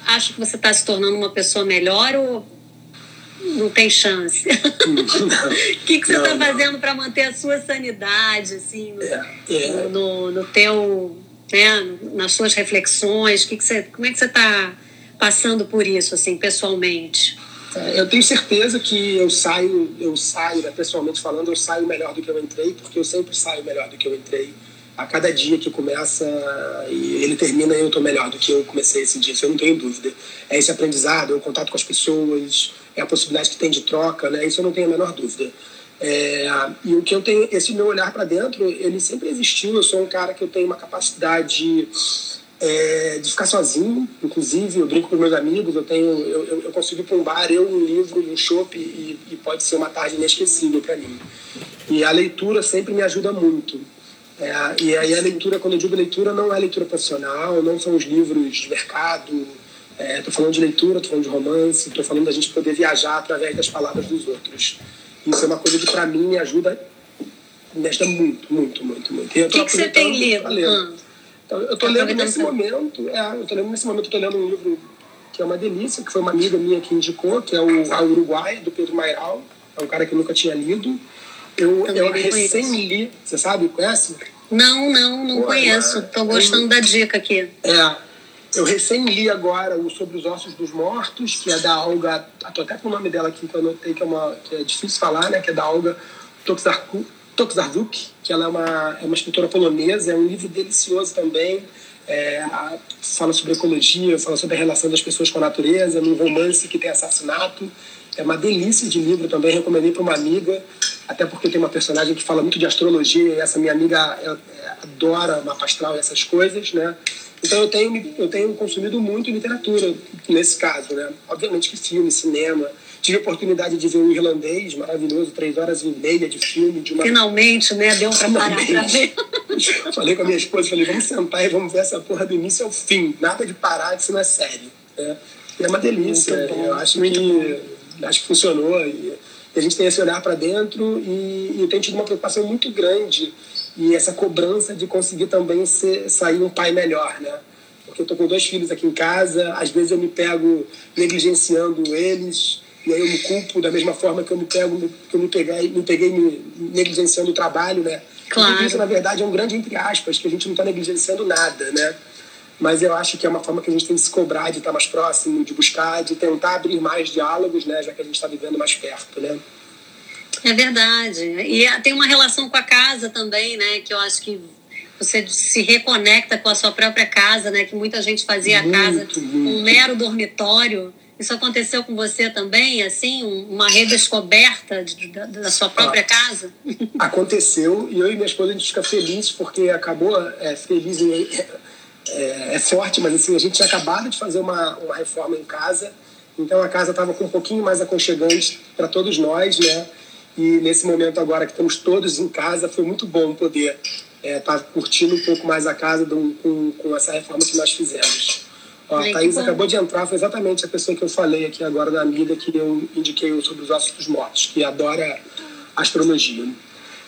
[SPEAKER 1] acha que você está se tornando uma pessoa melhor ou não tem chance? (laughs) O que, que você está fazendo para manter a sua sanidade, assim, no, é, é. no, no teu, né, nas suas reflexões? Que que você, como é que você está passando por isso, assim, pessoalmente?
[SPEAKER 2] É, eu tenho certeza que eu saio, eu saio, né, pessoalmente falando, eu saio melhor do que eu entrei, porque eu sempre saio melhor do que eu entrei. A cada dia que começa e ele termina, eu estou melhor do que eu comecei esse dia, isso eu não tenho dúvida. É esse aprendizado, é o contato com as pessoas, é a possibilidade que tem de troca, né? isso eu não tenho a menor dúvida. É, e o que eu tenho, esse meu olhar para dentro, ele sempre existiu. Eu sou um cara que eu tenho uma capacidade é, de ficar sozinho, inclusive, eu brinco com meus amigos, eu tenho, eu, eu, eu consigo ir para um bar, eu, um livro, um chopp, e, e pode ser uma tarde inesquecível para mim. E a leitura sempre me ajuda muito. É, e aí a leitura, quando eu digo leitura, não é leitura profissional, não são os livros de mercado, estou é, falando de leitura, estou falando de romance, estou falando da gente poder viajar através das palavras dos outros. Isso é uma coisa que para mim me ajuda, me ajuda muito, muito, muito, muito.
[SPEAKER 1] O que, que você tem lido?
[SPEAKER 2] Então, eu estou lendo nesse momento, é, eu tô lendo nesse momento, estou lendo um livro que é uma delícia, que foi uma amiga minha que indicou, que é o A Uruguai, do Pedro Mairal. É um cara que eu nunca tinha lido. Eu, eu recém li, você sabe, conhece?
[SPEAKER 1] Não, não, não Pô, conheço. Estou gostando é, da dica aqui.
[SPEAKER 2] É, eu recém li agora o Sobre os Ossos dos Mortos, que é da Olga, estou até com o nome dela aqui que eu anotei, que é, uma, que é difícil falar, né? Que é da Olga Toksarku, Toksarczuk, que ela é uma, é uma escritora polonesa, é um livro delicioso também, é, fala sobre ecologia, fala sobre a relação das pessoas com a natureza, num romance que tem assassinato. É uma delícia de livro também, recomendei para uma amiga, até porque tem uma personagem que fala muito de astrologia e essa minha amiga ela, ela adora mapa astral e essas coisas, né? Então eu tenho, eu tenho consumido muito literatura nesse caso, né? Obviamente que filme, cinema, Tive a oportunidade de ver um irlandês maravilhoso, três horas e meia de filme. De uma...
[SPEAKER 1] Finalmente, né? Deu pra parar pra ver. (laughs)
[SPEAKER 2] falei com a minha esposa, falei, vamos sentar e vamos ver essa porra do início ao fim. Nada de parar, isso não é sério. É, e é uma delícia. Eu acho que, acho que funcionou. E, a gente tem esse olhar para dentro e, e tem tido uma preocupação muito grande e essa cobrança de conseguir também ser, sair um pai melhor, né? Porque eu tô com dois filhos aqui em casa, às vezes eu me pego negligenciando eles, eu me culpo da mesma forma que eu me pego, que eu me peguei, me peguei me negligenciando o trabalho, né?
[SPEAKER 1] Claro.
[SPEAKER 2] isso, na verdade, é um grande entre aspas, que a gente não está negligenciando nada, né? Mas eu acho que é uma forma que a gente tem de se cobrar, de estar mais próximo, de buscar, de tentar abrir mais diálogos, né? Já que a gente está vivendo mais perto, né?
[SPEAKER 1] É verdade. E tem uma relação com a casa também, né? Que eu acho que você se reconecta com a sua própria casa, né? Que muita gente fazia muito, a casa muito. um mero dormitório isso aconteceu com você também, assim, uma redescoberta de, da, da, sua própria ah, casa? (laughs)
[SPEAKER 2] Aconteceu e eu e minha esposa a gente fica feliz porque acabou é, feliz é, é, é, forte, mas assim a gente tinha acabado de fazer uma, uma reforma em casa, então a casa estava com um pouquinho mais aconchegante para todos nós, né? E nesse momento agora que estamos todos em casa foi muito bom poder estar é, tá curtindo um pouco mais a casa com, com essa reforma que nós fizemos. A Thaís acabou de entrar, foi exatamente a pessoa que eu falei aqui agora da amiga que eu indiquei sobre os ossos dos mortos, que adora astrologia.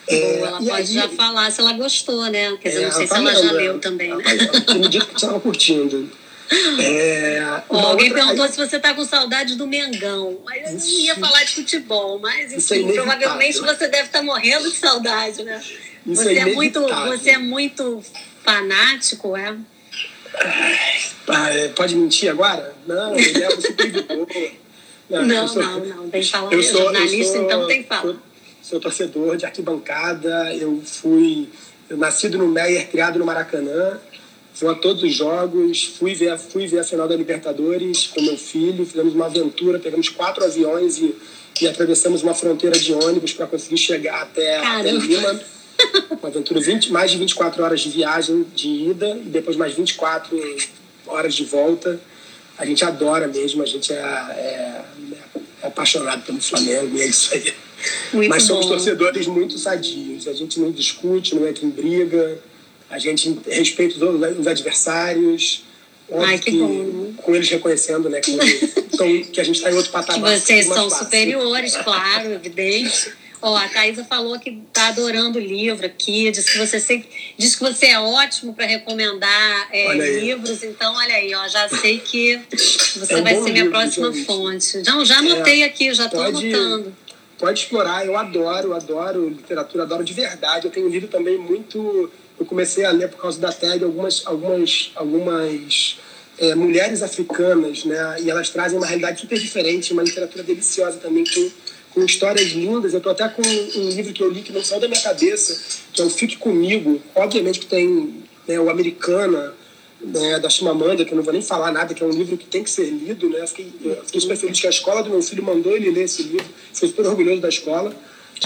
[SPEAKER 1] É, ela pode aí, já falar se ela gostou, né? Quer dizer, é, não sei se ela já leu também, né?
[SPEAKER 2] Me disse que estava curtindo. (laughs) É,
[SPEAKER 1] alguém outra... perguntou se você está com saudade do Mengão. Mas eu não ia falar de futebol, mas enfim, é provavelmente você deve estar tá morrendo de saudade, né? Isso você, é, é muito, você é muito fanático, é?
[SPEAKER 2] Ah, é, pode mentir agora? Não, ele é um supervisor.
[SPEAKER 1] Não, não, sou, não, não, tem que falar. Eu sou, jornalista, eu sou, então tem que falar. Sou,
[SPEAKER 2] sou torcedor de arquibancada, eu fui eu nascido no Meyer, criado no Maracanã, fui a todos os jogos, fui ver, fui ver a final da Libertadores com meu filho, fizemos uma aventura, pegamos quatro aviões e, e atravessamos uma fronteira de ônibus para conseguir chegar até, até Lima uma aventura 20, mais de 24 horas de viagem de ida e depois mais 24 horas de volta. A gente adora mesmo, a gente é, é, é apaixonado pelo Flamengo e é isso aí. Muito Mas somos bom. torcedores muito sadios. A gente não discute, não entra em briga, a gente respeita os adversários.
[SPEAKER 1] Ai, que, que bom.
[SPEAKER 2] Com eles reconhecendo, né, que, então, (laughs) que a gente está em outro patamar.
[SPEAKER 1] Que vocês são superiores, claro, evidente. Ó, a Thaisa falou que tá adorando o livro aqui, diz que você sempre, diz que você é ótimo para recomendar é, livros, então olha aí, ó, já sei que você é vai ser minha livro, próxima fonte. Não, já anotei é, aqui, já estou anotando.
[SPEAKER 2] Pode explorar, eu adoro, adoro literatura, adoro de verdade. Eu tenho lido também muito. Eu comecei a ler por causa da TED algumas, algumas, algumas é, mulheres africanas, né? E elas trazem uma realidade super diferente, uma literatura deliciosa também, com com histórias lindas. Eu estou até com um livro que eu li que não saiu da minha cabeça, que é o Fique Comigo. Obviamente que tem né, o Americana, né, da Chimamanda, que eu não vou nem falar nada, que é um livro que tem que ser lido. Né? Eu fiquei, eu fiquei super feliz que a escola do meu filho mandou ele ler esse livro. Fiquei super orgulhoso da escola.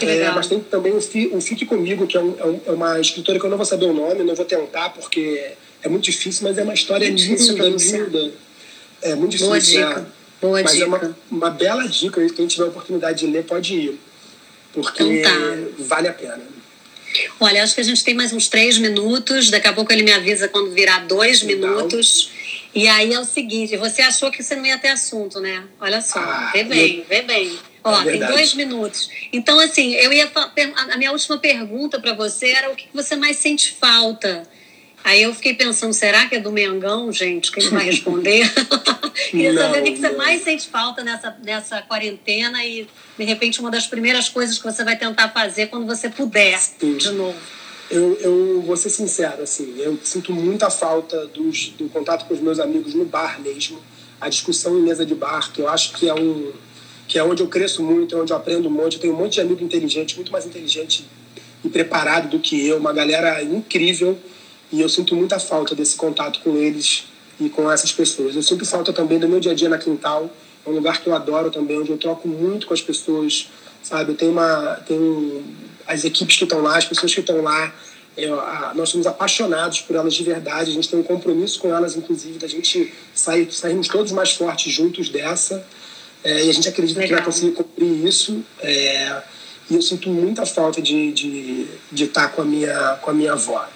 [SPEAKER 2] É, mas tem também o, o Fique Comigo, que é, um, é, é, uma escritora que eu não vou saber o nome, não vou tentar, porque é muito difícil, mas é uma história linda, linda. É muito difícil. Boa
[SPEAKER 1] dica. Boa
[SPEAKER 2] Mas
[SPEAKER 1] dica.
[SPEAKER 2] é uma, uma bela dica, quem tiver a oportunidade de ler pode ir, porque então tá. vale a pena.
[SPEAKER 1] Olha, acho que a gente tem mais uns três minutos, daqui a pouco ele me avisa quando virar dois Legal. minutos. E aí é o seguinte, você achou que você não ia ter assunto, né? Olha só, ah, vê bem, eu... vê bem. Ó, é tem dois minutos. Então, assim, eu ia. A minha última pergunta para você era o que você mais sente falta Aí eu fiquei pensando, será que é do Mengão, gente, que ele vai responder? (laughs) Queria não, saber o que você mais sente falta nessa, nessa quarentena e, de repente, uma das primeiras coisas que você vai tentar fazer quando você puder, Sim. de novo.
[SPEAKER 2] Eu, eu vou ser sincero, assim, eu sinto muita falta dos, do contato com os meus amigos no bar mesmo, a discussão em mesa de bar, que eu acho que é um que é onde eu cresço muito, é onde eu aprendo um monte. Eu tenho um monte de amigo inteligente, muito mais inteligente e preparado do que eu, uma galera incrível e eu sinto muita falta desse contato com eles e com essas pessoas. Eu sinto falta também do meu dia a dia na Quintal, é um lugar que eu adoro também, onde eu troco muito com as pessoas, sabe? Eu tenho uma. Tenho as equipes que estão lá, as pessoas que estão lá. Eu, a, nós somos apaixonados por elas de verdade, a gente tem um compromisso com elas, inclusive, da gente sair, sairmos todos mais fortes juntos dessa. É, e a gente acredita Legal. que vai conseguir cumprir isso. É, e eu sinto muita falta de, de, de estar com a minha, com a minha avó.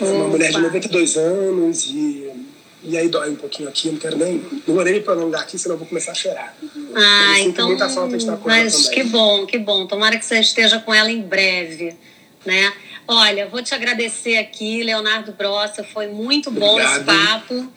[SPEAKER 2] Uma mulher de 92 anos e, e aí dói um pouquinho aqui, não quero nem. Não vou nem me prolongar aqui, senão eu vou começar a chorar.
[SPEAKER 1] Ah, eu então. Muita falta de estar com mas que bom, que bom. Tomara que você esteja com ela em breve, né? Olha, vou te agradecer aqui, Leonardo Brossa, foi muito bom Obrigado. esse papo.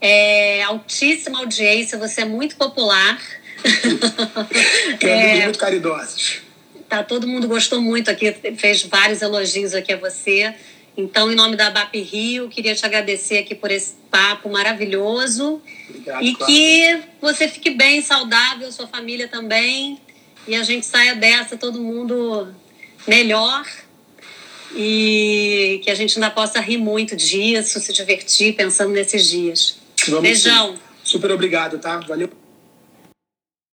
[SPEAKER 1] É, altíssima audiência, você é muito popular. (laughs)
[SPEAKER 2] é, muito caridosos.
[SPEAKER 1] Tá, todo mundo gostou muito aqui, fez vários elogios aqui a você. Então, em nome da BAP Rio, queria te agradecer aqui por esse papo maravilhoso.
[SPEAKER 2] Obrigado,
[SPEAKER 1] e que você fique bem, saudável, sua família também. E a gente saia dessa, todo mundo melhor. E que a gente ainda possa rir muito disso, se divertir pensando nesses dias. Vamos Beijão.
[SPEAKER 2] Sim. Super obrigado, tá? Valeu.